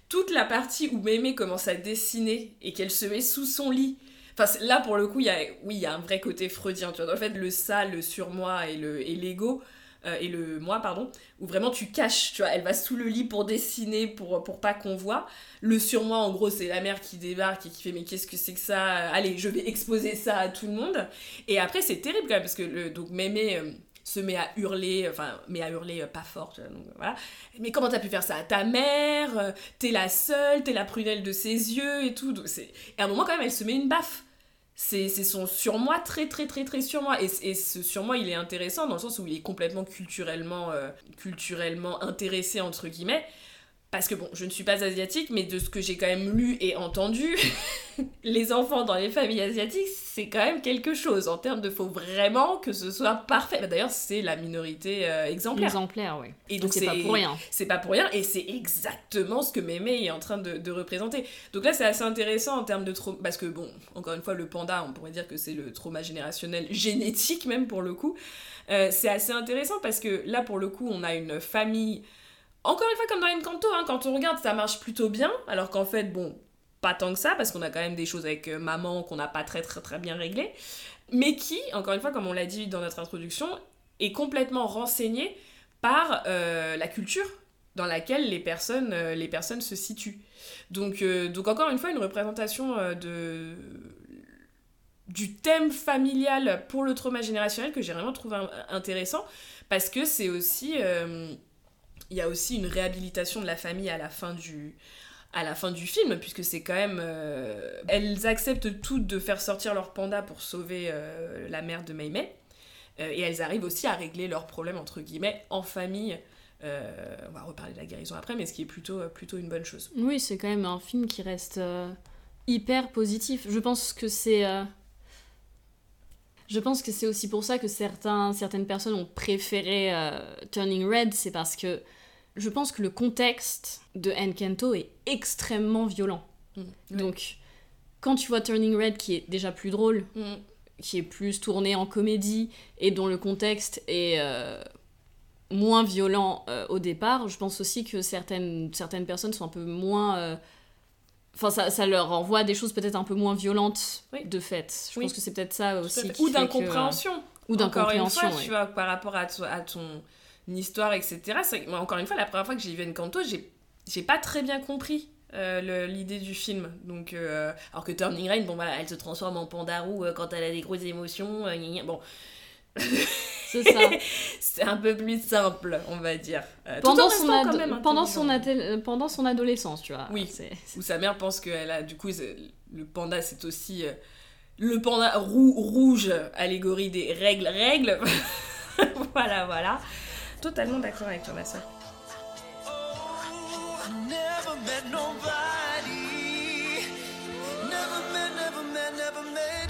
toute la partie où Mémé commence à dessiner et qu'elle se met sous son lit. Enfin, là, pour le coup, il y a, oui, il y a un vrai côté freudien, tu vois. Dans le fait, le ça, le surmoi et le et l'ego, euh, et le moi, pardon, où vraiment tu caches, tu vois. Elle va sous le lit pour dessiner, pour, pour pas qu'on voit. Le surmoi, en gros, c'est la mère qui débarque et qui fait Mais qu'est-ce que c'est que ça? Allez, je vais exposer ça à tout le monde. Et après, c'est terrible quand même, parce que le, donc Mémé. Se met à hurler, enfin, mais à hurler euh, pas fort, voilà. Mais comment t'as pu faire ça? À ta mère Euh, T'es la seule, t'es la prunelle de ses yeux et tout. Et à un moment, quand même, elle se met une baffe. C'est, c'est son surmoi très très très très surmoi. Et, et ce surmoi, il est intéressant dans le sens où il est complètement culturellement, euh, culturellement intéressé, entre guillemets. Parce que bon, je ne suis pas asiatique, mais de ce que j'ai quand même lu et entendu, [LAUGHS] les enfants dans les familles asiatiques, c'est quand même quelque chose en termes de faut vraiment que ce soit parfait. Bah, D'ailleurs, c'est la minorité euh, exemplaire. Exemplaire, oui. Et donc c'est pas pour rien. C'est pas pour rien, et c'est exactement ce que Mémé est en train de, de représenter. Donc là, c'est assez intéressant en termes de trauma. Parce que, bon, encore une fois, le panda, on pourrait dire que c'est le trauma générationnel, [LAUGHS] génétique même pour le coup. Euh, c'est assez intéressant parce que là, pour le coup, on a une famille. Encore une fois, comme dans Encanto, hein, quand on regarde, ça marche plutôt bien, alors qu'en fait, bon, pas tant que ça, parce qu'on a quand même des choses avec euh, maman qu'on n'a pas très très très bien réglées, mais qui, encore une fois, comme on l'a dit dans notre introduction, est complètement renseignée par euh, la culture dans laquelle les personnes, euh, les personnes se situent. Donc, donc encore une fois, une représentation de du thème familial pour le trauma générationnel que j'ai vraiment trouvé in- intéressant parce que c'est aussi il y a aussi une réhabilitation de la famille à la fin du à la fin du film puisque c'est quand même euh, elles acceptent toutes de faire sortir leur panda pour sauver euh, la mère de Maymay Euh, et elles arrivent aussi à régler leurs problèmes entre guillemets en famille Euh, on va reparler de la guérison après mais ce qui est plutôt plutôt une bonne chose Oui, c'est quand même un film qui reste hyper positif. Je pense que c'est. Je pense que c'est aussi pour ça que certains, certaines personnes ont préféré Turning Red, c'est parce que je pense que le contexte de Encanto est extrêmement violent. Mm. Donc, quand tu vois Turning Red, qui est déjà plus drôle, Mm. qui est plus tourné en comédie et dont le contexte est euh, moins violent euh, au départ, je pense aussi que certaines, certaines personnes sont un peu moins. euh, Enfin, ça, ça leur envoie des choses peut-être un peu moins violentes Oui. de fait. Je Oui. pense que c'est peut-être ça aussi. qui ou que- d'incompréhension Ou Encore une d'incompréhension, fois, ouais. tu vois, par rapport à ton histoire, etc. Moi, encore une fois, la première fois que j'ai vu Encanto, j'ai j'ai pas très bien compris euh, l'idée du film. Donc, euh, alors que Turning Rain, bon voilà, elle se transforme en panda roux euh, quand elle a des grosses émotions. euh, gna gna. bon, [LAUGHS] C'est ça. [LAUGHS] c'est un peu plus simple, on va dire. Euh, pendant, en son restant ado- quand même pendant, son pendant son adolescence, tu vois. Oui. Où sa mère pense qu'elle a, du coup, le panda, c'est aussi le panda roux, rouge, allégorie des règles, règles. [LAUGHS] voilà, voilà. Totalement d'accord avec toi, ma soeur. Never met. Never met, never met,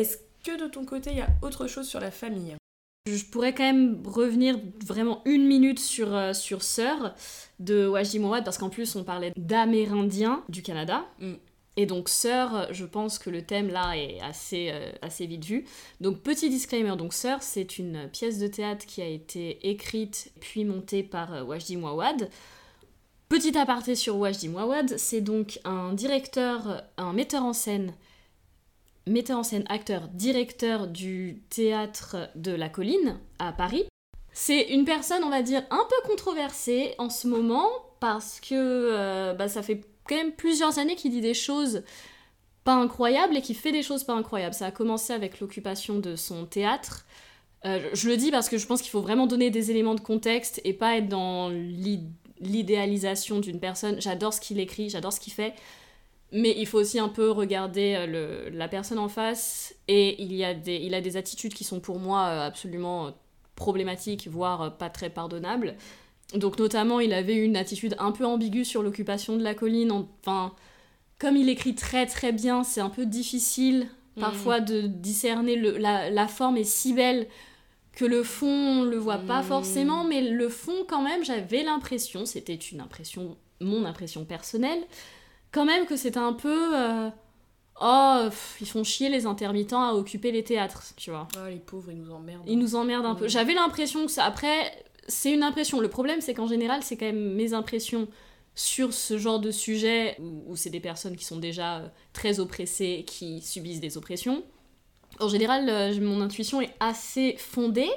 Est-ce que de ton côté, il y a autre chose sur la famille? Je pourrais quand même revenir vraiment une minute sur, euh, sur Sœur de Wajdi parce qu'en plus on parlait d'Amérindiens du Canada. Mm. Et donc Sœur, je pense que le thème là est assez, euh, assez vite vu. Donc petit disclaimer, donc Sœur, c'est une pièce de théâtre qui a été écrite puis montée par euh, Wajdi Mouawad. Petit aparté sur Wajdi Mouawad, c'est donc un directeur, un metteur en scène metteur en scène, acteur, directeur du théâtre de la colline à Paris. C'est une personne, on va dire, un peu controversée en ce moment parce que euh, bah, ça fait quand même plusieurs années qu'il dit des choses pas incroyables et qu'il fait des choses pas incroyables. Ça a commencé avec l'occupation de son théâtre. Euh, je le dis parce que je pense qu'il faut vraiment donner des éléments de contexte et pas être dans l'i- l'idéalisation d'une personne. J'adore ce qu'il écrit, j'adore ce qu'il fait. Mais il faut aussi un peu regarder euh, le- la personne en face et il, y a des, il a des attitudes qui sont pour moi euh, absolument euh, problématiques, voire pas très pardonnables. Donc notamment, il avait une attitude un peu ambiguë sur l'occupation de la colline. Enfin, comme il écrit très très bien, c'est un peu difficile parfois de discerner le- la, la forme est si belle que le fond on le voit pas Mm. forcément, mais le fond quand même, j'avais l'impression, c'était une impression, mon impression personnelle, quand même que c'était un peu euh, oh pff, ils font chier les intermittents à occuper les théâtres, tu vois. Ah, les pauvres, ils nous emmerdent. Ils nous emmerdent un peu. Mm. J'avais l'impression que ça. Après, c'est une impression. Le problème, c'est qu'en général, c'est quand même mes impressions sur ce genre de sujet où, où c'est des personnes qui sont déjà euh, très oppressées, qui subissent des oppressions. En général, euh, mon intuition est assez fondée.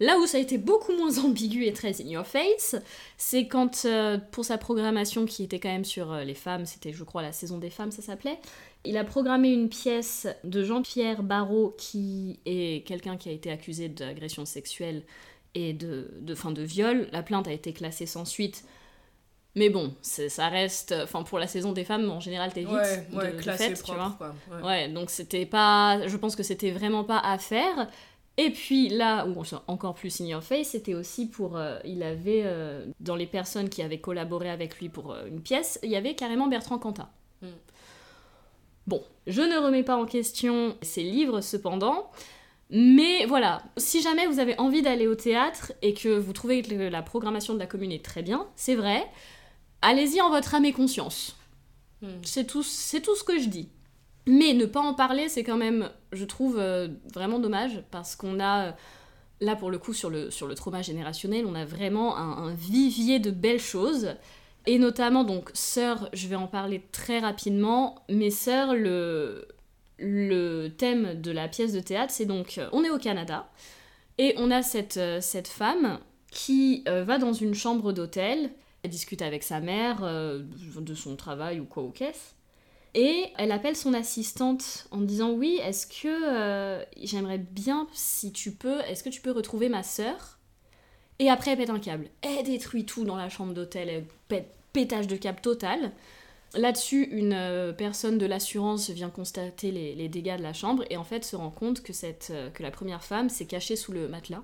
Là où ça a été beaucoup moins [LAUGHS] ambigu et très in your face, c'est quand, euh, pour sa programmation qui était quand même sur euh, les femmes, c'était je crois la saison des femmes, ça s'appelait, il a programmé une pièce de Jean-Pierre Barrault qui est quelqu'un qui a été accusé d'agression sexuelle et de, de, fin, de viol. La plainte a été classée sans suite. Mais bon, ça reste. Enfin, pour la saison des femmes, en général, t'évites Ouais, ouais, de, de classé tu vois. quoi. Ouais. Ouais, donc c'était pas. Je pense que c'était vraiment pas à faire. Et puis là, où c'est encore plus in your face, c'était aussi pour. euh, il avait. euh, dans les personnes qui avaient collaboré avec lui pour euh, une pièce, il y avait carrément Bertrand Cantat. Mm. Bon, je ne remets pas en question ces livres cependant. Mais voilà, si jamais vous avez envie d'aller au théâtre et que vous trouvez que la programmation de la commune est très bien, c'est vrai, allez-y en votre âme et conscience. Mm. C'est tout, c'est tout ce que je dis. Mais ne pas en parler, c'est quand même, je trouve, euh, vraiment dommage, parce qu'on a, euh, là pour le coup, sur le, sur le trauma générationnel, on a vraiment un, vivier de belles choses. Et notamment, donc, Sœur, je vais en parler très rapidement, mais Sœur, le, le thème de la pièce de théâtre, c'est donc, euh, on est au Canada, et on a cette, cette femme qui va dans une chambre d'hôtel, elle discute avec sa mère de son travail ou quoi ou qu'est-ce. Et elle appelle son assistante en disant oui, est-ce que euh, j'aimerais bien si tu peux, est-ce que tu peux retrouver ma sœur? Et après elle pète un câble. Elle détruit tout dans la chambre d'hôtel, elle pète pétage de câble total. Là-dessus, une euh, personne de l'assurance vient constater les, dégâts de la chambre et en fait se rend compte que, cette, euh, que la première femme s'est cachée sous le matelas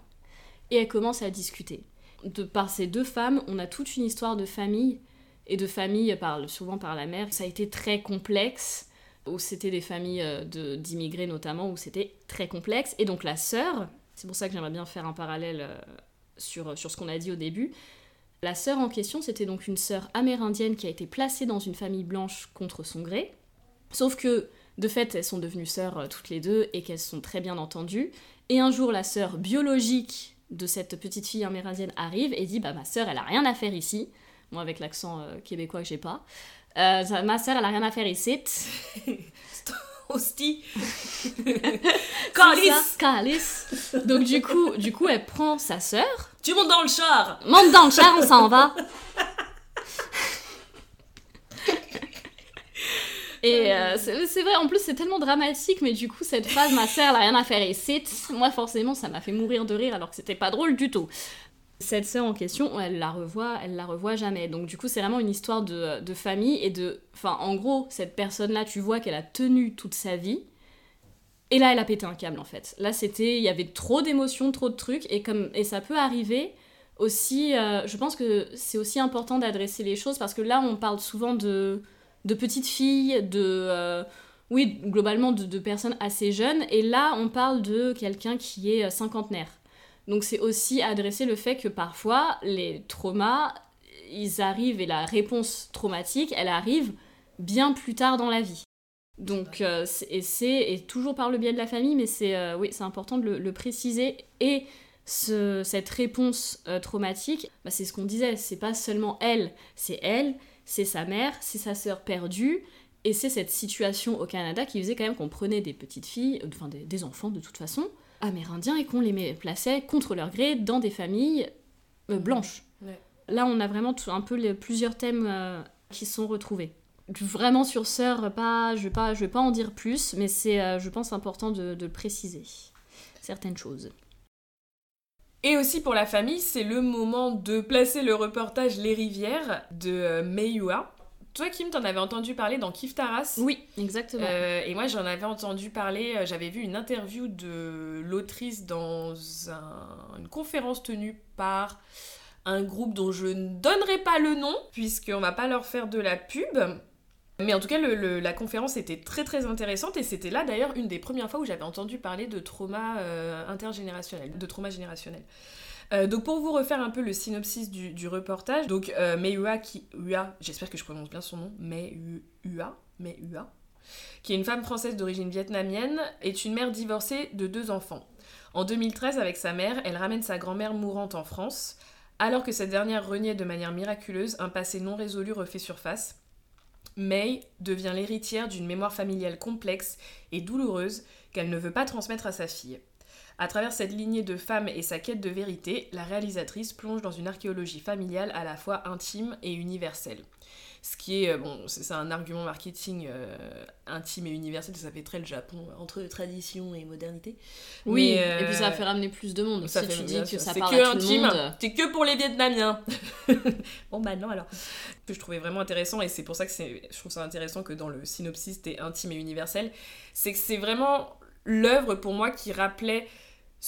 et elle commence à discuter. De par ces deux femmes, on a toute une histoire de famille et de famille souvent par la mère. Ça a été très complexe, où c'était des familles euh, d'immigrés notamment, où c'était très complexe. Et donc la sœur, c'est pour ça que j'aimerais bien faire un parallèle euh, sur, sur ce qu'on a dit au début. La sœur en question, c'était donc une sœur amérindienne qui a été placée dans une famille blanche contre son gré. Sauf que, de fait, elles sont devenues sœurs euh, toutes les deux et qu'elles sont très bien entendues. Et un jour, la sœur biologique de cette petite fille amérindienne arrive et dit Bah, ma sœur, elle a rien à faire ici. Moi, avec l'accent euh, québécois que j'ai pas. Euh, ça- ma sœur, elle a rien à faire ici. Hostie. [LAUGHS] Calice Calice Donc, du coup, du coup, elle prend sa sœur, Tu montes dans le char monte dans le char, on s'en va. Et euh, c'est c'est vrai, en plus, c'est tellement dramatique, mais du coup, cette phrase, ma sœur, elle a rien à faire ici, moi, forcément, ça m'a fait mourir de rire alors que c'était pas drôle du tout. Cette sœur en question, elle la revoit, elle la revoit jamais. Donc, du coup, c'est vraiment une histoire de, famille et de. Enfin, en gros, cette personne-là, tu vois qu'elle a tenu toute sa vie. Et là, elle a pété un câble en fait. Là, c'était, il y avait trop d'émotions, trop de trucs, et comme et ça peut arriver aussi. euh, je pense que c'est aussi important d'adresser les choses parce que là, on parle souvent de de petites filles, de euh, oui, globalement de, personnes assez jeunes. Et là, on parle de quelqu'un qui est cinquantenaire. Donc c'est aussi adresser le fait que parfois, les traumas, ils arrivent, et la réponse traumatique, elle arrive bien plus tard dans la vie. Donc, euh, et c'est toujours par le biais de la famille, mais c'est euh, oui, c'est important de le, préciser. Et ce- cette réponse euh, traumatique, bah, c'est ce qu'on disait, c'est pas seulement elle, c'est elle, c'est sa mère, c'est sa sœur perdue, et c'est cette situation au Canada qui faisait quand même qu'on prenait des petites filles, enfin des enfants de toute façon, amérindiens, et qu'on les plaçait contre leur gré dans des familles euh, blanches. Ouais. Là, on a vraiment tout- un peu les- plusieurs thèmes euh, qui sont retrouvés. Vraiment sur Sœur, pas, je vais pas, je vais pas en dire plus, mais c'est, euh, je pense, important de, préciser. Certaines choses. Et aussi pour la famille, c'est le moment de placer le reportage Les Rivières de Meiua. Toi, Kim, t'en avais entendu parler dans Kif Taras? Oui, exactement. Euh, et moi, j'en avais entendu parler, euh, j'avais vu une interview de l'autrice dans un- une conférence tenue par un groupe dont je ne donnerai pas le nom, puisqu'on va pas leur faire de la pub. Mais en tout cas, le- le- la conférence était très très intéressante et c'était là d'ailleurs une des premières fois où j'avais entendu parler de trauma euh, intergénérationnel, de trauma générationnel. Euh, donc pour vous refaire un peu le synopsis du, reportage, donc euh, qui, Ua, j'espère que je prononce bien son nom, Meiua, Meiua, qui est une femme française d'origine vietnamienne, est une mère divorcée de deux enfants. En 2013, avec sa mère, elle ramène sa grand-mère mourante en France. Alors que cette dernière reniait de manière miraculeuse, un passé non résolu refait surface. May devient l'héritière d'une mémoire familiale complexe et douloureuse qu'elle ne veut pas transmettre à sa fille. À travers cette lignée de femmes et sa quête de vérité, la réalisatrice plonge dans une archéologie familiale à la fois intime et universelle. Ce qui est, euh, bon, c'est un argument marketing euh, intime et universel, ça fait très le Japon, euh, entre tradition et modernité. oui, Mais, euh, et puis ça va faire amener plus de monde. ça si fait tu dis que ça parle que à tout le intime, monde. c'est que pour les Vietnamiens. [LAUGHS] bon bah non alors. Ce que je trouvais vraiment intéressant et c'est pour ça que je trouve ça intéressant que dans le synopsis t'es intime et universel, c'est que c'est vraiment l'œuvre pour moi qui rappelait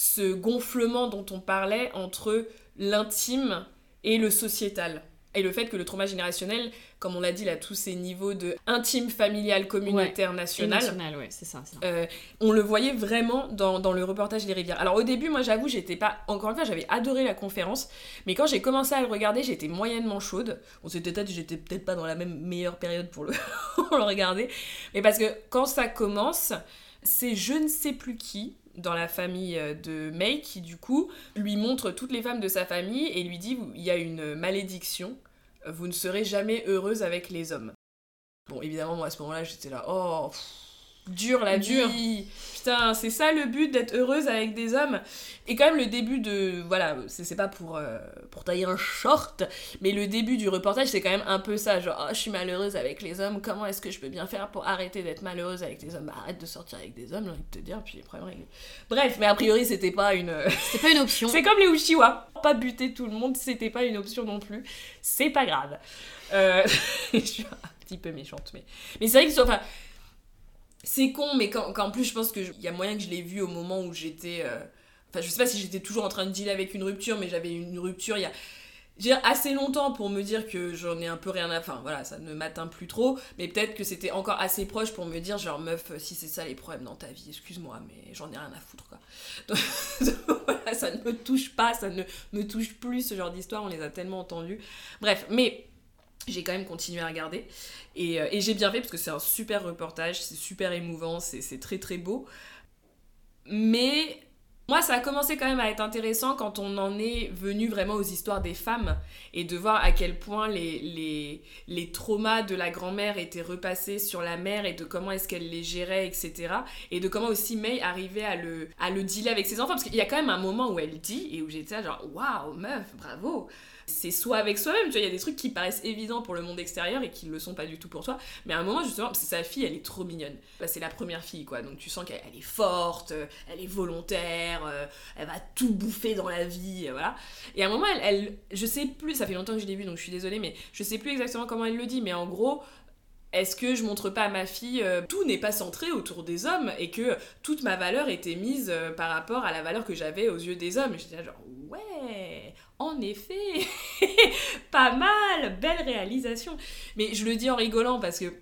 ce gonflement dont on parlait entre l'intime et le sociétal. Et le fait que le trauma générationnel, comme on l'a dit, il a tous ces niveaux de intime, familial, communautaire, Et national. national, ouais, c'est ça. Euh, on le voyait vraiment dans, dans le reportage Les Rivières. Alors au début, moi j'avoue, j'étais pas. Encore une fois, j'avais adoré la conférence, mais quand j'ai commencé à le regarder, j'étais moyennement chaude. On s'était peut-être, j'étais peut-être pas dans la même meilleure période pour le, [LAUGHS] pour le regarder. Mais parce que quand ça commence, c'est je ne sais plus qui dans la famille euh, de May qui du coup lui montre toutes les femmes de sa famille et lui dit il y a une malédiction, vous ne serez jamais heureuse avec les hommes. Bon évidemment moi à ce moment-là j'étais là oh pff, dur la Dur. vie putain c'est ça le but d'être heureuse avec des hommes et quand même le début de voilà c'est pas pour euh, pour tailler un short mais le début du reportage c'est quand même un peu ça genre oh, je suis malheureuse avec les hommes comment est-ce que je peux bien faire pour arrêter d'être malheureuse avec les hommes? Bah arrête de sortir avec des hommes j'ai envie de te dire puis les problèmes réglés bref mais a priori c'était pas une [LAUGHS] C'était pas une option. c'est comme les Uchiwa. Pas buter tout le monde, c'était pas une option non plus. C'est pas grave. Euh, [LAUGHS] je suis un petit peu méchante, mais, mais c'est vrai que enfin, c'est con, mais qu'en plus, je pense qu'il y a moyen que je l'ai vu au moment où j'étais. euh, Enfin, je sais pas si j'étais toujours en train de dealer avec une rupture, mais j'avais une rupture il y a. J'ai assez longtemps pour me dire que j'en ai un peu rien à. Enfin voilà, ça ne m'atteint plus trop, mais peut-être que c'était encore assez proche pour me dire, genre, meuf, si c'est ça les problèmes dans ta vie, excuse-moi, mais j'en ai rien à foutre quoi. [LAUGHS] [LAUGHS] Voilà, ça ne me touche pas, ça ne me touche plus ce genre d'histoire, on les a tellement entendues. Bref, mais j'ai quand même continué à regarder et, euh, et j'ai bien fait parce que c'est un super reportage, c'est super émouvant, c'est très très beau. Mais moi, ça a commencé quand même à être intéressant quand on en est venu vraiment aux histoires des femmes et de voir à quel point les, traumas de la grand-mère étaient repassés sur la mère et de comment est-ce qu'elle les gérait, etc. Et de comment aussi May arrivait à le, à le dealer avec ses enfants. Parce qu'il y a quand même un moment où elle dit et où j'étais genre waouh, meuf, bravo! C'est soit avec soi-même, tu vois, il y a des trucs qui paraissent évidents pour le monde extérieur et qui ne le sont pas du tout pour toi. Mais à un moment, justement, parce sa fille, elle est trop mignonne. Bah, c'est la première fille, quoi. Donc tu sens qu'elle elle est forte, euh, elle est volontaire, euh, elle va tout bouffer dans la vie, euh, voilà. Et à un moment, elle, elle- je sais plus, ça fait longtemps que je l'ai vue, donc je suis désolée, mais je sais plus exactement comment elle le dit, mais en gros, est-ce que je montre pas à ma fille euh, tout n'est pas centré autour des hommes et que toute ma valeur était mise euh, par rapport à la valeur que j'avais aux yeux des hommes? J'étais genre ouais, en effet, [LAUGHS] pas mal, belle réalisation. Mais je le dis en rigolant parce que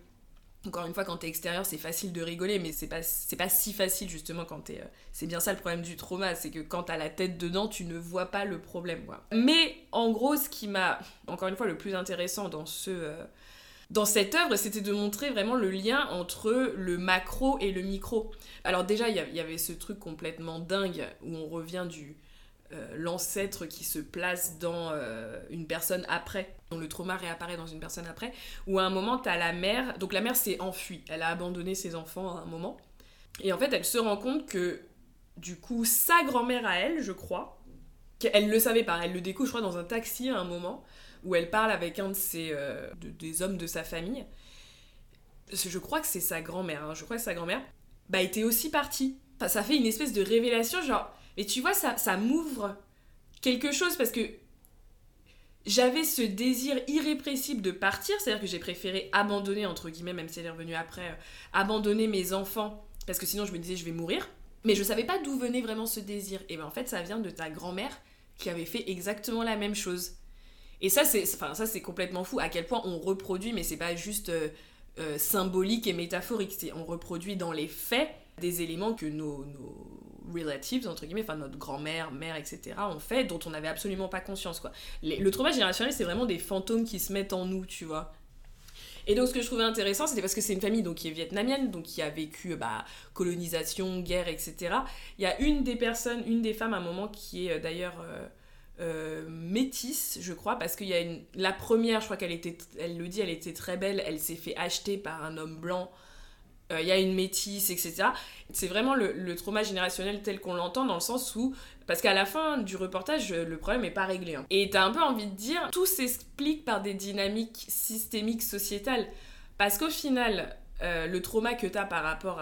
Encore une fois, quand t'es extérieur, c'est facile de rigoler, mais c'est pas, pas si facile justement quand t'es. euh, c'est bien ça le problème du trauma, c'est que quand t'as la tête dedans, tu ne vois pas le problème. Quoi. Mais en gros, ce qui m'a, encore une fois, le plus intéressant dans ce. Dans cette œuvre, c'était de montrer vraiment le lien entre le macro et le micro. Alors déjà, il y avait ce truc complètement dingue où on revient du euh, l'ancêtre qui se place dans euh, une personne après, dont le trauma réapparaît dans une personne après, où à un moment, t'as la mère, donc la mère s'est enfuie, elle a abandonné ses enfants à un moment, et en fait, elle se rend compte que, du coup, sa grand-mère à elle, je crois, qu'elle le savait pas, elle le découvre, je crois, dans un taxi à un moment, où elle parle avec un de ses, euh, de- des hommes de sa famille, je crois que c'est sa grand-mère, hein, je crois que sa grand-mère, bah était aussi partie. Enfin, ça fait une espèce de révélation, genre, mais tu vois, ça, ça m'ouvre quelque chose parce que j'avais ce désir irrépressible de partir, c'est-à-dire que j'ai préféré abandonner, entre guillemets, même si elle est revenue après, euh, abandonner mes enfants, parce que sinon je me disais je vais mourir. Mais je savais pas d'où venait vraiment ce désir. Et ben en fait, ça vient de ta grand-mère qui avait fait exactement la même chose. Et ça, c'est enfin, complètement fou à quel point on reproduit, mais c'est pas juste euh, euh, symbolique et métaphorique. On reproduit dans les faits des éléments que nos, nos relatives, entre guillemets, enfin notre grand-mère, mère, etc., ont fait, dont on n'avait absolument pas conscience, quoi. Le trauma générationnel, c'est vraiment des fantômes qui se mettent en nous, tu vois. Et donc, ce que je trouvais intéressant, c'était parce que c'est une famille donc, qui est vietnamienne, donc qui a vécu bah, colonisation, guerre, etc. Il y a une des personnes, une des femmes à un moment qui est euh, d'ailleurs euh, métisse, je crois, parce qu'il y a une... La première, je crois qu'elle était, elle le dit, elle était très belle, elle s'est fait acheter par un homme blanc. Euh, Il y a une métisse, etc. C'est vraiment le, le trauma générationnel tel qu'on l'entend, dans le sens où parce qu'à la fin du reportage, le problème n'est pas réglé. hein. Et t'as un peu envie de dire, tout s'explique par des dynamiques systémiques sociétales. Parce qu'au final, euh, le trauma que t'as par rapport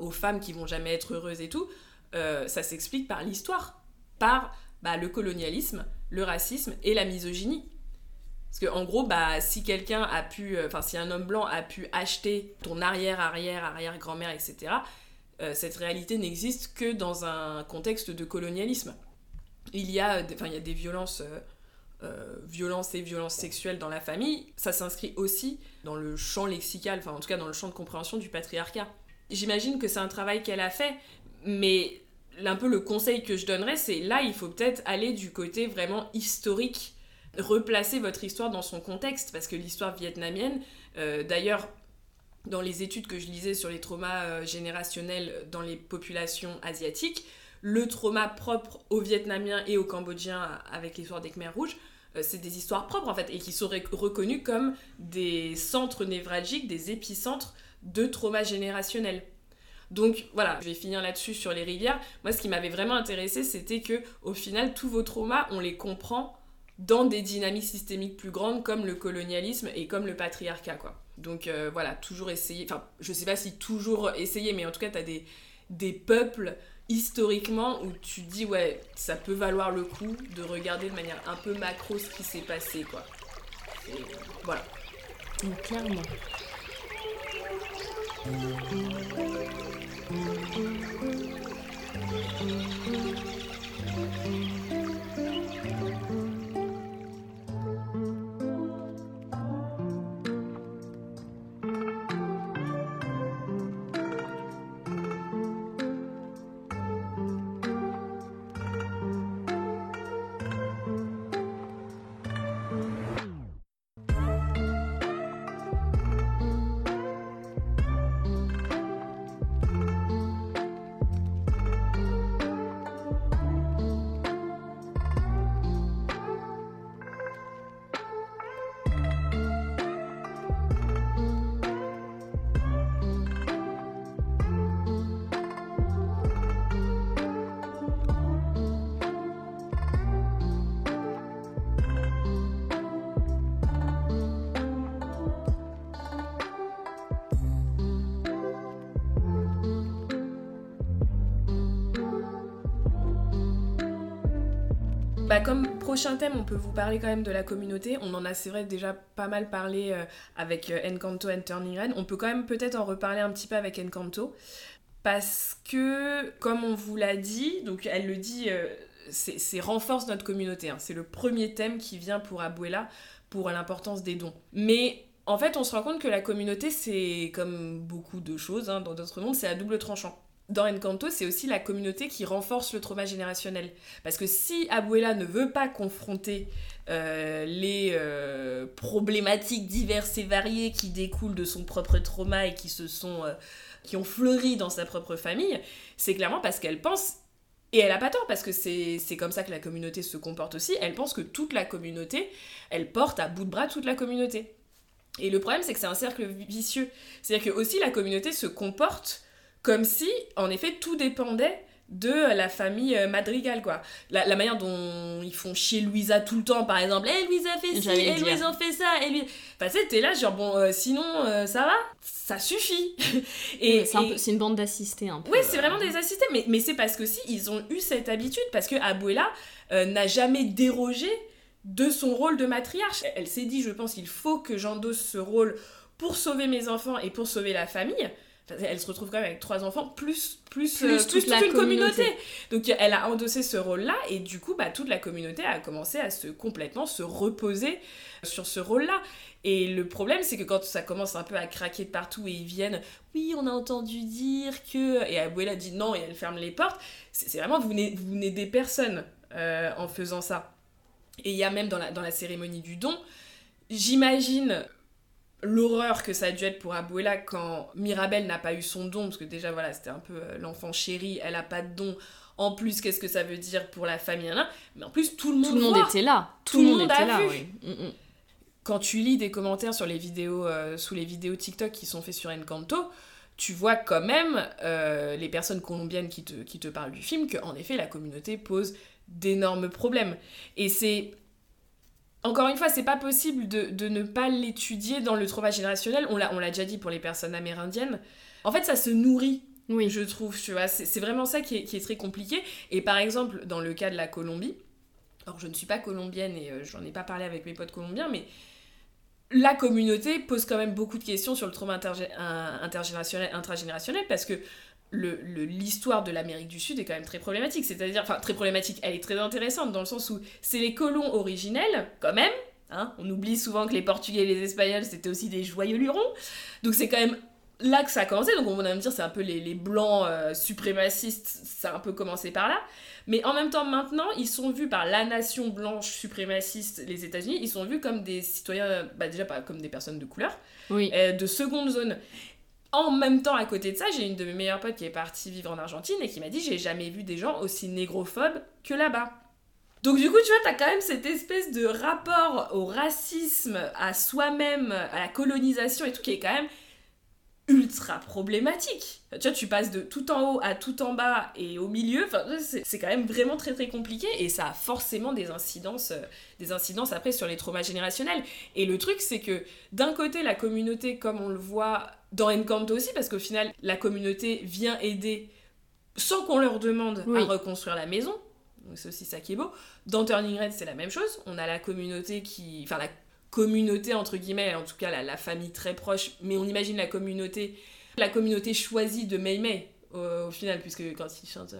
aux femmes qui vont jamais être heureuses et tout, euh, ça s'explique par l'histoire. Par bah, le colonialisme, le racisme et la misogynie. Parce que en gros, bah, si quelqu'un a pu, euh, enfin si un homme blanc a pu acheter ton arrière, arrière, arrière grand-mère, etc., euh, cette réalité n'existe que dans un contexte de colonialisme. Il y a, euh, enfin, il y a des violences, violences et violences sexuelles dans la famille. Ça s'inscrit aussi dans le champ lexical, enfin en tout cas dans le champ de compréhension du patriarcat. J'imagine que c'est un travail qu'elle a fait, mais un peu le conseil que je donnerais, c'est là, il faut peut-être aller du côté vraiment historique, replacer votre histoire dans son contexte, parce que l'histoire vietnamienne, euh, d'ailleurs, dans les études que je lisais sur les traumas euh, générationnels dans les populations asiatiques, le trauma propre aux Vietnamiens et aux Cambodgiens avec l'histoire des Khmers rouges, euh, c'est des histoires propres en fait, et qui sont rec- reconnues comme des centres névralgiques, des épicentres de trauma générationnel. Donc voilà, je vais finir là-dessus sur les rivières. Moi, ce qui m'avait vraiment intéressé, c'était que au final, tous vos traumas, on les comprend dans des dynamiques systémiques plus grandes comme le colonialisme et comme le patriarcat, quoi. Donc euh, voilà, toujours essayer, enfin, je sais pas si toujours essayer, mais en tout cas, t'as des, des peuples historiquement où tu dis, ouais, ça peut valoir le coup de regarder de manière un peu macro ce qui s'est passé, quoi. Et voilà. Clairement. Thank you. Bah, comme prochain thème, on peut vous parler quand même de la communauté. On en a, c'est vrai, déjà pas mal parlé euh, avec euh, Encanto and Turning Red. On peut quand même peut-être en reparler un petit peu avec Encanto. Parce que, comme on vous l'a dit, donc elle le dit, euh, c'est renforce notre communauté. hein. C'est le premier thème qui vient pour Abuela pour l'importance des dons. Mais en fait, on se rend compte que la communauté, c'est comme beaucoup de choses hein, dans d'autres mondes, c'est à double tranchant. Dans Encanto, c'est aussi la communauté qui renforce le trauma générationnel. Parce que si Abuela ne veut pas confronter euh, les euh, problématiques diverses et variées qui découlent de son propre trauma et qui se sont euh, qui ont fleuri dans sa propre famille, c'est clairement parce qu'elle pense et elle a pas tort parce que c'est comme ça que la communauté se comporte aussi. Elle pense que toute la communauté, elle porte à bout de bras toute la communauté. Et le problème, c'est que c'est un cercle vicieux. C'est-à-dire que aussi la communauté se comporte comme si, en effet, tout dépendait de la famille euh, Madrigal, quoi. La, la manière dont ils font chier Louisa tout le temps, par exemple. Eh, Louisa fait ci, eh. Louisa fait ça, et lui... Enfin, tu t'es là, genre, bon, euh, sinon, euh, ça va Ça suffit [LAUGHS] Et, c'est et- une bande d'assistés un peu. oui, c'est vraiment des assistés, mais, mais c'est parce que si ils ont eu cette habitude, parce que Abuela euh, n'a jamais dérogé de son rôle de matriarche. Elle, elle s'est dit, je pense, il faut que j'endosse ce rôle pour sauver mes enfants et pour sauver la famille. Elle se retrouve quand même avec trois enfants, plus, plus, Plus euh, toute plus la toute une communauté. communauté. Donc elle a endossé ce rôle-là, et du coup, bah, toute la communauté a commencé à se complètement se reposer sur ce rôle-là. Et le problème, c'est que quand ça commence un peu à craquer de partout et ils viennent, oui, on a entendu dire que. Et Abuela dit non et elle ferme les portes, c'est vraiment, vous n'aidez- vous n'aidez personne euh, en faisant ça. Et il y a même dans la, dans la cérémonie du don, j'imagine l'horreur que ça a dû être pour Abuela quand Mirabel n'a pas eu son don, parce que déjà, voilà, c'était un peu euh, l'enfant chéri, elle a pas de don. En plus, qu'est-ce que ça veut dire pour la famille Mais en plus, tout le monde Tout le monde voit. était là. Tout le monde était a là, vu. oui. Mm, mm. quand tu lis des commentaires sur les vidéos, euh, sous les vidéos TikTok qui sont faits sur Encanto, tu vois quand même euh, les personnes colombiennes qui te, qui te parlent du film que en effet la communauté pose d'énormes problèmes. Et c'est encore une fois, c'est pas possible de, de ne pas l'étudier dans le trauma générationnel. On l'a on l'a déjà dit pour les personnes amérindiennes. En fait, ça se nourrit Oui. je trouve, tu vois. C'est c'est vraiment ça qui est, qui est très compliqué. Et par exemple, dans le cas de la Colombie, alors je ne suis pas colombienne et euh, j'en ai pas parlé avec mes potes colombiens, mais la communauté pose quand même beaucoup de questions sur le trauma intergé- intergénérationnel, intragénérationnel, parce que le- le- l'histoire de l'Amérique du Sud est quand même très problématique. C'est-à-dire, enfin, très problématique, elle est très intéressante dans le sens où c'est les colons originels, quand même. hein. on oublie souvent que les Portugais et les Espagnols, c'était aussi des joyeux lurons. Donc c'est quand même là que ça a commencé. Donc on va me dire, c'est un peu les, les blancs euh, suprémacistes, ça a un peu commencé par là. Mais en même temps, maintenant, ils sont vus par la nation blanche suprémaciste, les États-Unis, ils sont vus comme des citoyens, bah déjà pas comme des personnes de couleur, Oui. euh, de seconde zone. En même temps, à côté de ça, j'ai une de mes meilleures potes qui est partie vivre en Argentine et qui m'a dit j'ai jamais vu des gens aussi négrophobes que là-bas. Donc du coup, tu vois, t'as quand même cette espèce de rapport au racisme, à soi-même, à la colonisation et tout, qui est quand même ultra problématique. Tu vois, tu passes de tout en haut à tout en bas et au milieu, enfin, c'est quand même vraiment très très compliqué et ça a forcément des incidences, euh, des incidences après sur les traumas générationnels. Et le truc, c'est que d'un côté, la communauté, comme on le voit dans Encanto aussi, parce qu'au final, la communauté vient aider sans qu'on leur demande Oui. à reconstruire la maison. C'est aussi ça qui est beau. Dans Turning Red, c'est la même chose. On a la communauté qui... Enfin, la communauté, entre guillemets, en tout cas la, famille très proche, mais on imagine la communauté, la communauté choisie de Mei Mei. Au, au final, puisque quand il chante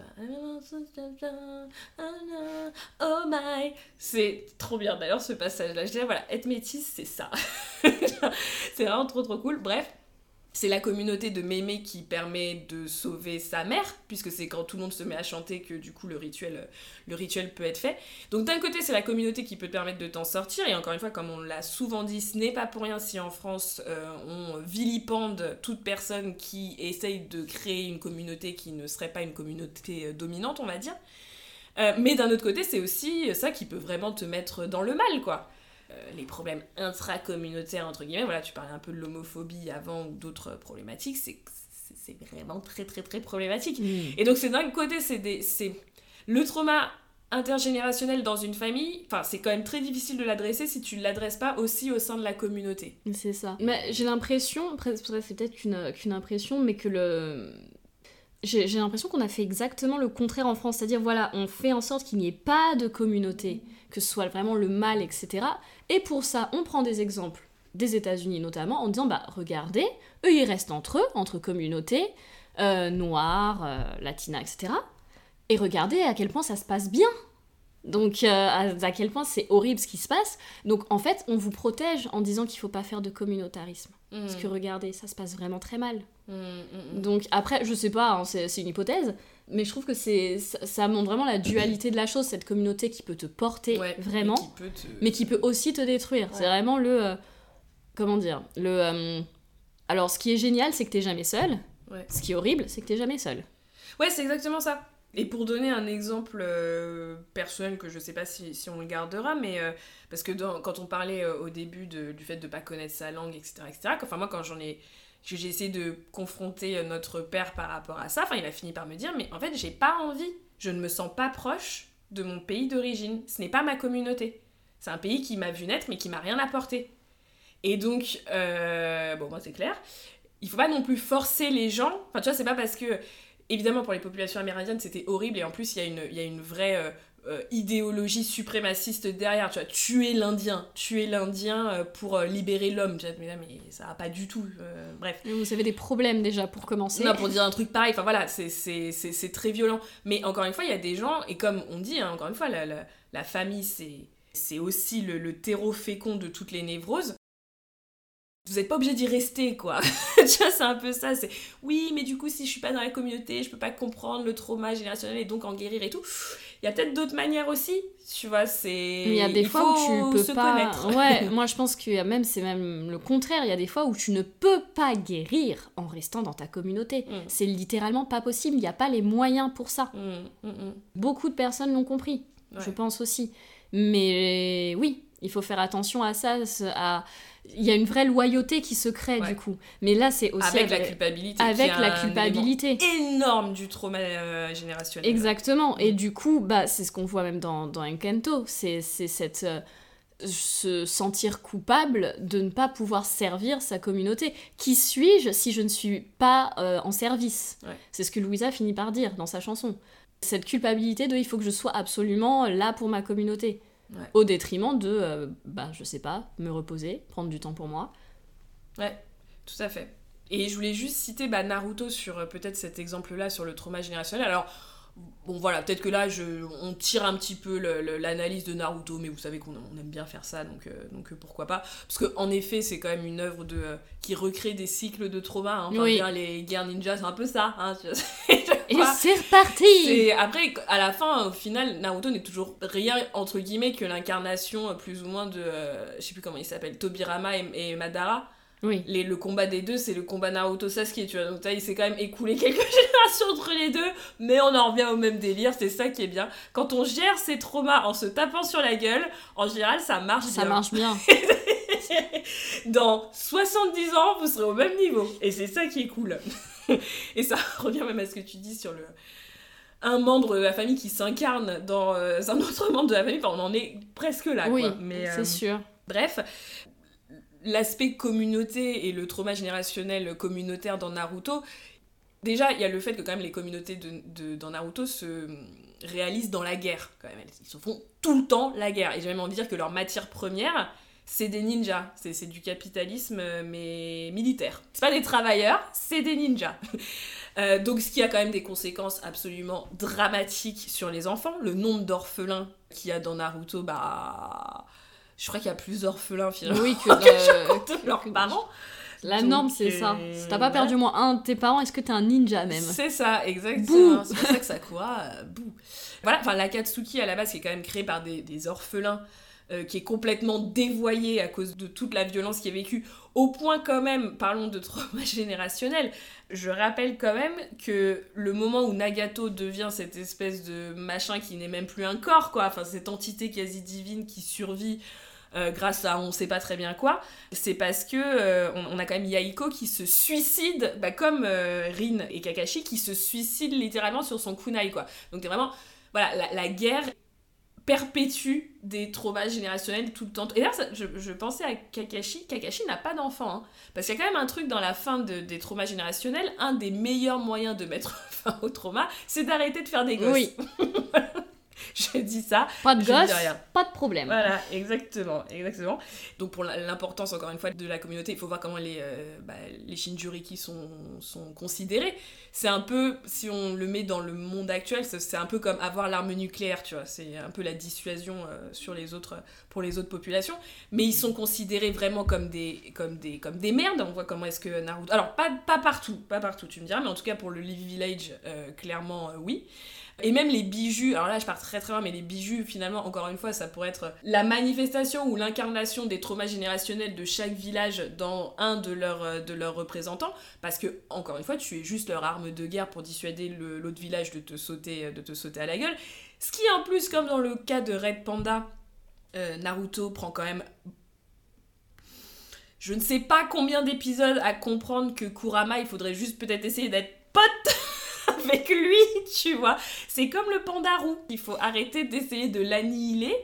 Oh my, c'est trop bien. D'ailleurs, ce passage-là, je dirais, voilà, être métisse, c'est ça. [LAUGHS] c'est vraiment trop trop cool. Bref, c'est la communauté de Mémé qui permet de sauver sa mère, puisque c'est quand tout le monde se met à chanter que du coup le rituel, euh, le rituel peut être fait. Donc d'un côté, c'est la communauté qui peut te permettre de t'en sortir, et encore une fois, comme on l'a souvent dit, ce n'est pas pour rien si en France euh, on vilipende toute personne qui essaye de créer une communauté qui ne serait pas une communauté euh, dominante, on va dire. Mais d'un autre côté, c'est aussi ça qui peut vraiment te mettre dans le mal, quoi. Euh, les problèmes intracommunautaires, entre guillemets, voilà, tu parlais un peu de l'homophobie avant ou d'autres problématiques, c'est vraiment très très très problématique. Mm. Et donc c'est d'un côté, c'est le trauma intergénérationnel dans une famille, enfin c'est quand même très difficile de l'adresser si tu ne l'adresses pas aussi au sein de la communauté. C'est ça. Mais j'ai l'impression, après c'est c'est peut-être qu'une impression, mais que le. J'ai j'ai l'impression qu'on a fait exactement le contraire en France. C'est-à-dire, voilà, on fait en sorte qu'il n'y ait pas de communauté, que ce soit vraiment le mal, etc. Et pour ça, on prend des exemples des États-Unis notamment, en disant, bah regardez, eux ils restent entre eux, entre communautés, euh, noires, euh, latinas, etc. Et regardez à quel point ça se passe bien. Donc, euh, à, à quel point c'est horrible ce qui se passe. Donc, en fait, on vous protège en disant qu'il faut pas faire de communautarisme. Parce que regardez, ça se passe vraiment très mal. Mm, mm, mm. Donc, après, je sais pas, hein, c'est une hypothèse, mais je trouve que c'est ça, ça montre vraiment la dualité de la chose, cette communauté qui peut te porter Ouais, vraiment, et qui peut te- mais qui peut aussi te détruire. C'est vraiment le. euh, comment dire Le. euh, alors, ce qui est génial, c'est que t'es jamais seul. Ouais. Ce qui est horrible, c'est que t'es jamais seul. Ouais, c'est exactement ça. Et pour donner un exemple euh, personnel que je sais pas si, on le gardera, mais euh, parce que quand on parlait euh, au début du fait de pas connaître sa langue, etc., etc., enfin moi quand j'en ai, j'ai essayé de confronter notre père par rapport à ça, enfin il a fini par me dire, mais en fait j'ai pas envie, je ne me sens pas proche de mon pays d'origine, ce n'est pas ma communauté. C'est un pays qui m'a vu naître mais qui m'a rien apporté. Et donc, bon moi c'est clair, il faut pas non plus forcer les gens, enfin tu vois c'est pas parce que évidemment, pour les populations amérindiennes, c'était horrible. Et en plus, il y a une, il y a une vraie euh, euh, idéologie suprémaciste derrière. Tu vois, tuer l'Indien, tuer l'Indien euh, pour libérer l'homme. Tu vois, Mais, là, mais ça va pas du tout. bref. Vous avez des problèmes déjà pour commencer. Non, pour dire un truc pareil, enfin voilà, c'est très violent. Mais encore une fois, il y a des gens, et comme on dit, hein, encore une fois, la, la- la famille, c'est c'est aussi le, le terreau fécond de toutes les névroses. Vous n'êtes pas obligé d'y rester, quoi. [LAUGHS] tu vois, c'est un peu ça. C'est oui, mais du coup, si je suis pas dans la communauté, je peux pas comprendre le trauma générationnel et donc en guérir et tout. Il y a peut-être d'autres manières aussi, tu vois. C'est Il y a des il fois où tu peux se pas. connaître. Ouais, [LAUGHS] moi je pense qu'il y a même, c'est même le contraire. Il y a des fois où tu ne peux pas guérir en restant dans ta communauté. Mm. C'est littéralement pas possible. Il n'y a pas les moyens pour ça. Mm, mm. Beaucoup de personnes l'ont compris. Ouais. Je pense aussi. Mais oui, il faut faire attention à ça. À... Il y a une vraie loyauté qui se crée Ouais. du coup. Mais là, c'est aussi Avec la culpabilité. avec la culpabilité. énorme du trauma euh, générationnel. Exactement. Et du coup, bah, c'est ce qu'on voit même dans, dans Encanto. C'est c'est cette. euh, se sentir coupable de ne pas pouvoir servir sa communauté. Qui suis-je si je ne suis pas euh, en service? Ouais. C'est ce que Louisa finit par dire dans sa chanson. Cette culpabilité de il faut que je sois absolument là pour ma communauté. Ouais. Au détriment de, euh, bah, je sais pas, me reposer, prendre du temps pour moi. Ouais, tout à fait. Et je voulais juste citer bah, Naruto sur euh, peut-être cet exemple-là sur le trauma générationnel. Alors, bon voilà, peut-être que là, je, on tire un petit peu l'analyse de Naruto, mais vous savez qu'on on aime bien faire ça, donc, euh, donc pourquoi pas. Parce qu'en effet, c'est quand même une œuvre de, euh, qui recrée des cycles de trauma. Hein. Enfin, Oui. bien, les guerres ninja, c'est un peu ça. Hein. [LAUGHS] Et c'est reparti Après, à la fin, au final, Naruto n'est toujours rien, entre guillemets, que l'incarnation, euh, plus ou moins, de... euh, je sais plus comment il s'appelle, Tobirama et, et Madara. Oui. Les, le combat des deux, c'est le combat Naruto Sasuke, tu vois. Donc, il s'est quand même écoulé [LAUGHS] quelques générations entre les deux, mais on en revient au même délire, c'est ça qui est bien. Quand on gère ses traumas en se tapant sur la gueule, en général, ça marche Ça bien. marche bien. [LAUGHS] Dans 70 ans, vous serez au même niveau. Et c'est ça qui est cool. [LAUGHS] Et ça [LAUGHS] revient même à ce que tu dis sur le un membre de la famille qui s'incarne dans euh, un autre membre de la famille. Enfin, on en est presque là. oui, quoi. Mais, c'est euh, sûr. Bref, l'aspect communauté et le trauma générationnel communautaire dans Naruto, déjà, il y a le fait que quand même les communautés de, de- dans Naruto se réalisent dans la guerre. Quand même. Ils se font tout le temps la guerre. Et j'ai même envie de dire que leur matière première, c'est des ninjas. C'est c'est du capitalisme, euh, mais militaire. C'est pas des travailleurs, c'est des ninjas. [LAUGHS] Euh, donc ce qui a quand même des conséquences absolument dramatiques sur les enfants. Le nombre d'orphelins qu'il y a dans Naruto, bah... Je crois qu'il y a plus d'orphelins finalement Oui, que [LAUGHS] de- leurs parents. La Donc, norme, c'est ça. euh, Si t'as pas perdu au moins un de tes parents, est-ce que t'es un ninja même? C'est ça, exactement. C'est pour ça que Sakura, euh, bouh. Voilà, enfin l'Akatsuki à la base qui est quand même créé par des, des orphelins, euh, qui est complètement dévoyé à cause de toute la violence qui est vécue, au point quand même, parlons de trauma [LAUGHS] générationnel, je rappelle quand même que le moment où Nagato devient cette espèce de machin qui n'est même plus un corps, quoi, enfin cette entité quasi divine qui survit euh, grâce à on sait pas très bien quoi, c'est parce que euh, on, a quand même Yaiko qui se suicide, bah, comme Rin et Kakashi qui se suicident littéralement sur son kunai quoi. Donc t'es vraiment voilà la, la guerre perpétue des traumas générationnels tout le temps. Et d'ailleurs, je pensais à Kakashi. Kakashi n'a pas d'enfant. hein. parce qu'il y a quand même un truc dans la fin de- des traumas générationnels. Un des meilleurs moyens de mettre [LAUGHS] fin au trauma, c'est d'arrêter de faire des gosses. Oui. [LAUGHS] [LAUGHS] [LAUGHS] je dis ça. Pas de gosse, rien. pas de problème. Voilà, exactement, exactement. Donc pour l'importance, encore une fois, de la communauté, il faut voir comment les, euh, bah, les Shinjuriki sont, sont considérés. C'est un peu, si on le met dans le monde actuel, c'est un peu comme avoir l'arme nucléaire, tu vois. C'est un peu la dissuasion euh, sur les autres, pour les autres populations. Mais ils sont considérés vraiment comme des, comme des, comme des merdes. On voit comment est-ce que Naruto... Alors, pas, pas partout, pas partout, tu me diras, mais en tout cas pour le Leaf Village, euh, clairement, euh, oui. Et même les bijoux, alors là je pars très très loin, mais les bijoux finalement, encore une fois, ça pourrait être la manifestation ou l'incarnation des traumas générationnels de chaque village dans un de leurs, euh, représentants, parce que, encore une fois, tu es juste leur arme de guerre pour dissuader l'autre village de te, sauter, de te sauter à la gueule. Ce qui en plus, comme dans le cas de Red Panda, euh, Naruto prend quand même... Je ne sais pas combien d'épisodes à comprendre que Kurama, il faudrait juste peut-être essayer d'être pote [LAUGHS] [LAUGHS] avec lui, tu vois. C'est comme le panda roux. Il faut arrêter d'essayer de l'annihiler.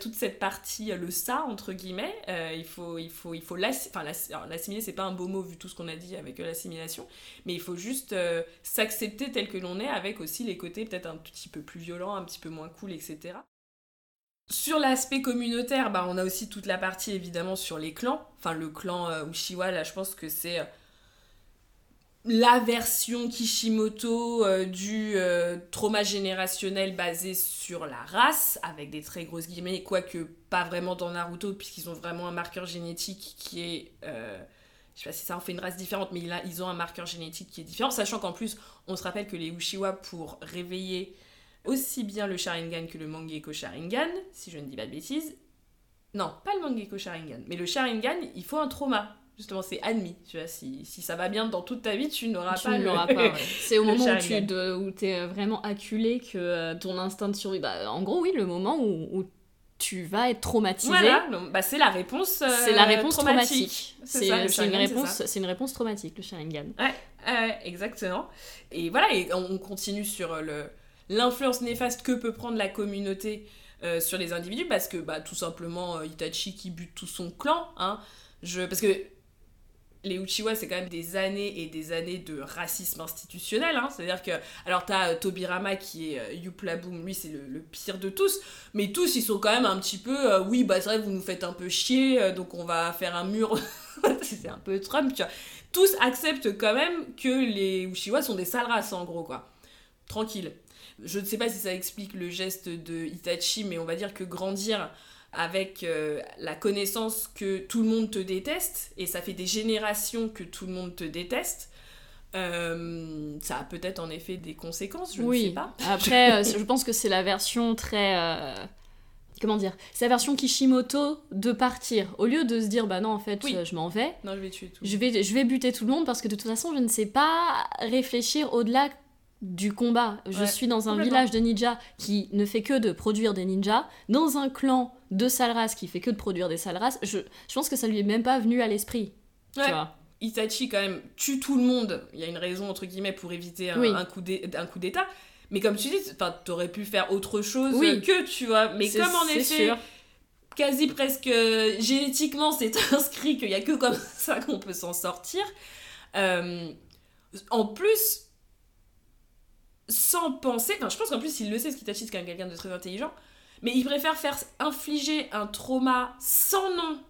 Toute cette partie, euh, le ça, entre guillemets, euh, il faut, il faut, il faut l'assi- enfin, l'assimiler, c'est pas un beau mot vu tout ce qu'on a dit avec euh, l'assimilation, mais il faut juste s'accepter tel que l'on est avec aussi les côtés peut-être un petit peu plus violents, un petit peu moins cool, etc. Sur l'aspect communautaire, bah, on a aussi toute la partie évidemment sur les clans. Enfin, le clan euh, Uchiwa, là, je pense que c'est la version Kishimoto euh, du euh, trauma générationnel basé sur la race, avec des très grosses guillemets, quoique pas vraiment dans Naruto, puisqu'ils ont vraiment un marqueur génétique qui est. euh, je sais pas si ça en fait une race différente, mais là, ils ont un marqueur génétique qui est différent, sachant qu'en plus, on se rappelle que les Uchiwa, pour réveiller aussi bien le Sharingan que le Mangekyo Sharingan, si je ne dis pas de bêtises. Non, pas le Mangekyo Sharingan, mais le Sharingan, il faut un trauma. Justement, c'est admis. Tu vois, si, si ça va bien dans toute ta vie, tu n'auras tu pas pas. ouais. [LAUGHS] C'est au moment où tu de, où es vraiment acculé que euh, ton instinct de survie. Bah, en gros, oui, le moment où, où tu vas être traumatisé. Voilà, donc, bah, c'est la réponse euh, C'est la réponse traumatique. C'est une, réponse- c'est une réponse traumatique, le Sharingan. Ouais, ouais, exactement. Et voilà, et on on continue sur euh, le l'influence néfaste que peut prendre la communauté euh, sur les individus, parce que bah, tout simplement, euh, Itachi qui bute tout son clan, hein, je, parce que les Uchiwa, c'est quand même des années et des années de racisme institutionnel. Hein. C'est-à-dire que, alors t'as euh, Tobirama qui est euh, Yuplaboom, lui c'est le, le pire de tous, mais tous ils sont quand même un petit peu, euh, oui, bah c'est vrai, vous nous faites un peu chier, euh, donc on va faire un mur. [LAUGHS] c'est un peu Trump, tu vois. Tous acceptent quand même que les Uchiwa sont des sales races, en gros, quoi. Tranquille. Je ne sais pas si ça explique le geste de Itachi, mais on va dire que grandir avec euh, la connaissance que tout le monde te déteste, et ça fait des générations que tout le monde te déteste, euh, ça a peut-être en effet des conséquences, je ne oui. sais pas. [LAUGHS] Après, euh, je pense que c'est la version très. euh, Comment dire C'est la version Kishimoto de partir. Au lieu de se dire, bah non, en fait, Oui. euh, je m'en vais, Non, je vais tuer tout. je vais, je vais buter tout le monde parce que de toute façon, je ne sais pas réfléchir au-delà du combat. Je Ouais, suis dans un village de ninjas qui ne fait que de produire des ninjas, dans un clan de sales races qui fait que de produire des sales races. Je, je pense que ça lui est même pas venu à l'esprit. Ouais. Tu vois Itachi quand même tue tout le monde. Il y a une raison entre guillemets pour éviter un, Oui. un coup d'état. Mais comme tu dis, t'aurais pu faire autre chose Oui. que tu vois. Mais comme en effet, sûr. quasi presque euh, génétiquement, c'est [LAUGHS] inscrit qu'il y a que comme ça qu'on peut s'en sortir. Euh, en plus, sans penser, enfin, je pense qu'en plus il le sait, parce qu'Itachi c'est quand même quelqu'un de très intelligent. Mais il préfère faire infliger un trauma sans nom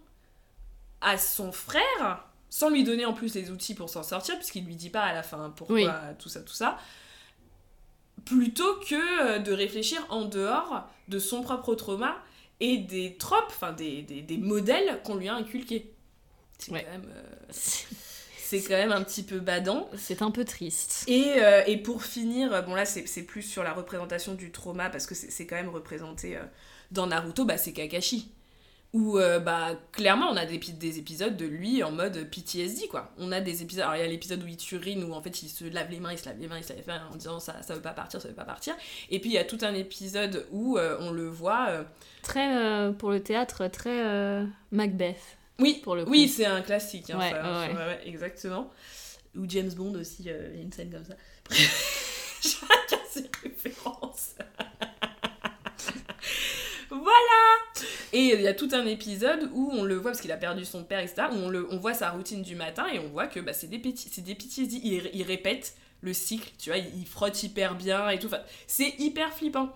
à son frère, sans lui donner en plus les outils pour s'en sortir, puisqu'il lui dit pas à la fin pourquoi Oui. tout ça, tout ça, plutôt que euh, de réfléchir en dehors de son propre trauma et des tropes, enfin des, des, des modèles qu'on lui a inculqués. C'est Ouais. quand même... euh, [LAUGHS] c'est quand même un petit peu badant. C'est un peu triste. Et, euh, et pour finir, bon là c'est plus sur la représentation du trauma parce que c'est quand même représenté euh, dans Naruto, bah, c'est Kakashi. Où euh, bah, clairement on a des, pi- des épisodes de lui en mode PTSD quoi. On a des épisodes, alors il y a l'épisode où il turine où en fait il se lave les mains, il se lave les mains, il se lave les mains en disant ça, ça veut pas partir, ça veut pas partir. Et puis il y a tout un épisode où on le voit. Très, pour le théâtre, très Macbeth. Oui, pour le coup. oui c'est un classique. hein, Ouais, ça, ouais, ouais. ouais, exactement. Ou James Bond aussi, euh, il y a une scène comme ça. [LAUGHS] Chacun ses références. voilà Et il y a tout un épisode où on le voit, parce qu'il a perdu son père, etc., où on, le, on voit sa routine du matin et on voit que bah, c'est des, c'est des PTSD. Il, il répète le cycle, tu vois, il, il frotte hyper bien et tout. Enfin, c'est hyper flippant.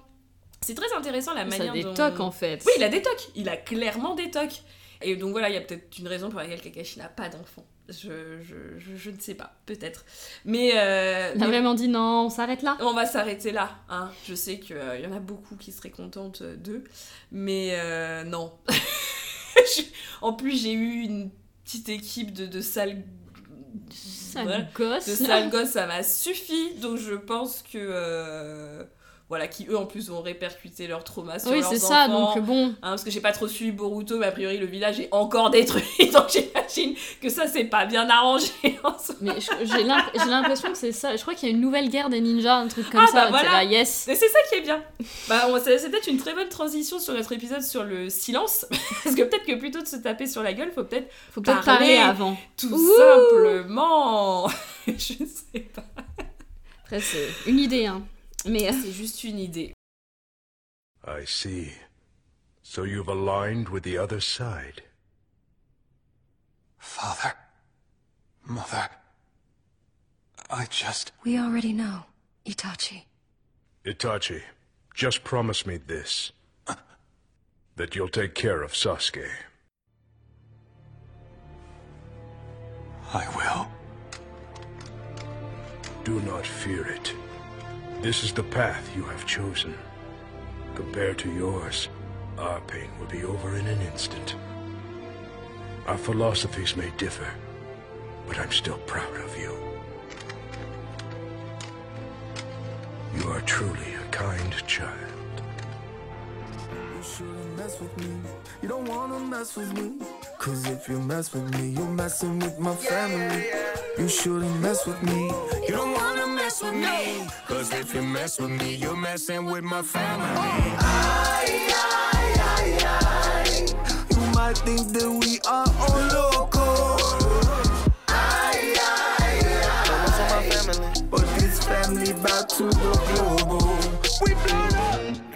C'est très intéressant la manière des dont... tocs en fait. Oui, il a des tocs. Il a clairement des tocs. Et donc voilà, il y a peut-être une raison pour laquelle Kakashi n'a pas d'enfant. Je, je, je, je ne sais pas, peut-être. Mais, euh, a mais vraiment dit non, on s'arrête là? on va s'arrêter là. Hein. Je sais qu'il y en a beaucoup qui seraient contentes d'eux. Mais euh, non. [LAUGHS] En plus, j'ai eu une petite équipe de, de sales... Sale Voilà. gosse. de sales gosses, ça m'a suffi. Donc je pense que... Voilà, qui eux en plus vont répercuter leur trauma sur Oui, leurs c'est ça, enfants. donc bon. Hein, parce que j'ai pas trop suivi Boruto, mais a priori le village est encore détruit, [LAUGHS] donc j'imagine que ça c'est pas bien arrangé [LAUGHS] en soi. Mais j'ai l'imp- j'ai l'impression que c'est ça. Je crois qu'il y a une nouvelle guerre des ninjas, un truc comme Ah, ça. bah voilà. là, yes. Et c'est ça qui est bien. Bah, c'est peut-être une très bonne transition sur notre épisode sur le silence, [LAUGHS] parce que peut-être que plutôt de se taper sur la gueule, faut peut-être Faut Parler. parler avant. tout Ouh. simplement. Je sais pas. Après, c'est une idée, hein. Mais euh, C'est juste une idée. I see. So you've aligned with the other side. Father. Mother. I just. We already know, Itachi. Itachi, just promise me this. That you'll take care of Sasuke. I will. Do not fear it. This is the path you have chosen. Compared to yours, our pain will be over in an instant. Our philosophies may differ, but I'm still proud of you. You are truly a kind child. You shouldn't mess with me. You don't wanna mess with me. Cause if you mess with me, you're messing with my family. You shouldn't mess with me. You don't wanna mess with me. Cause if you mess with me, you're messing with my family. You might think that we are all loco. But this family back to the global. We bleed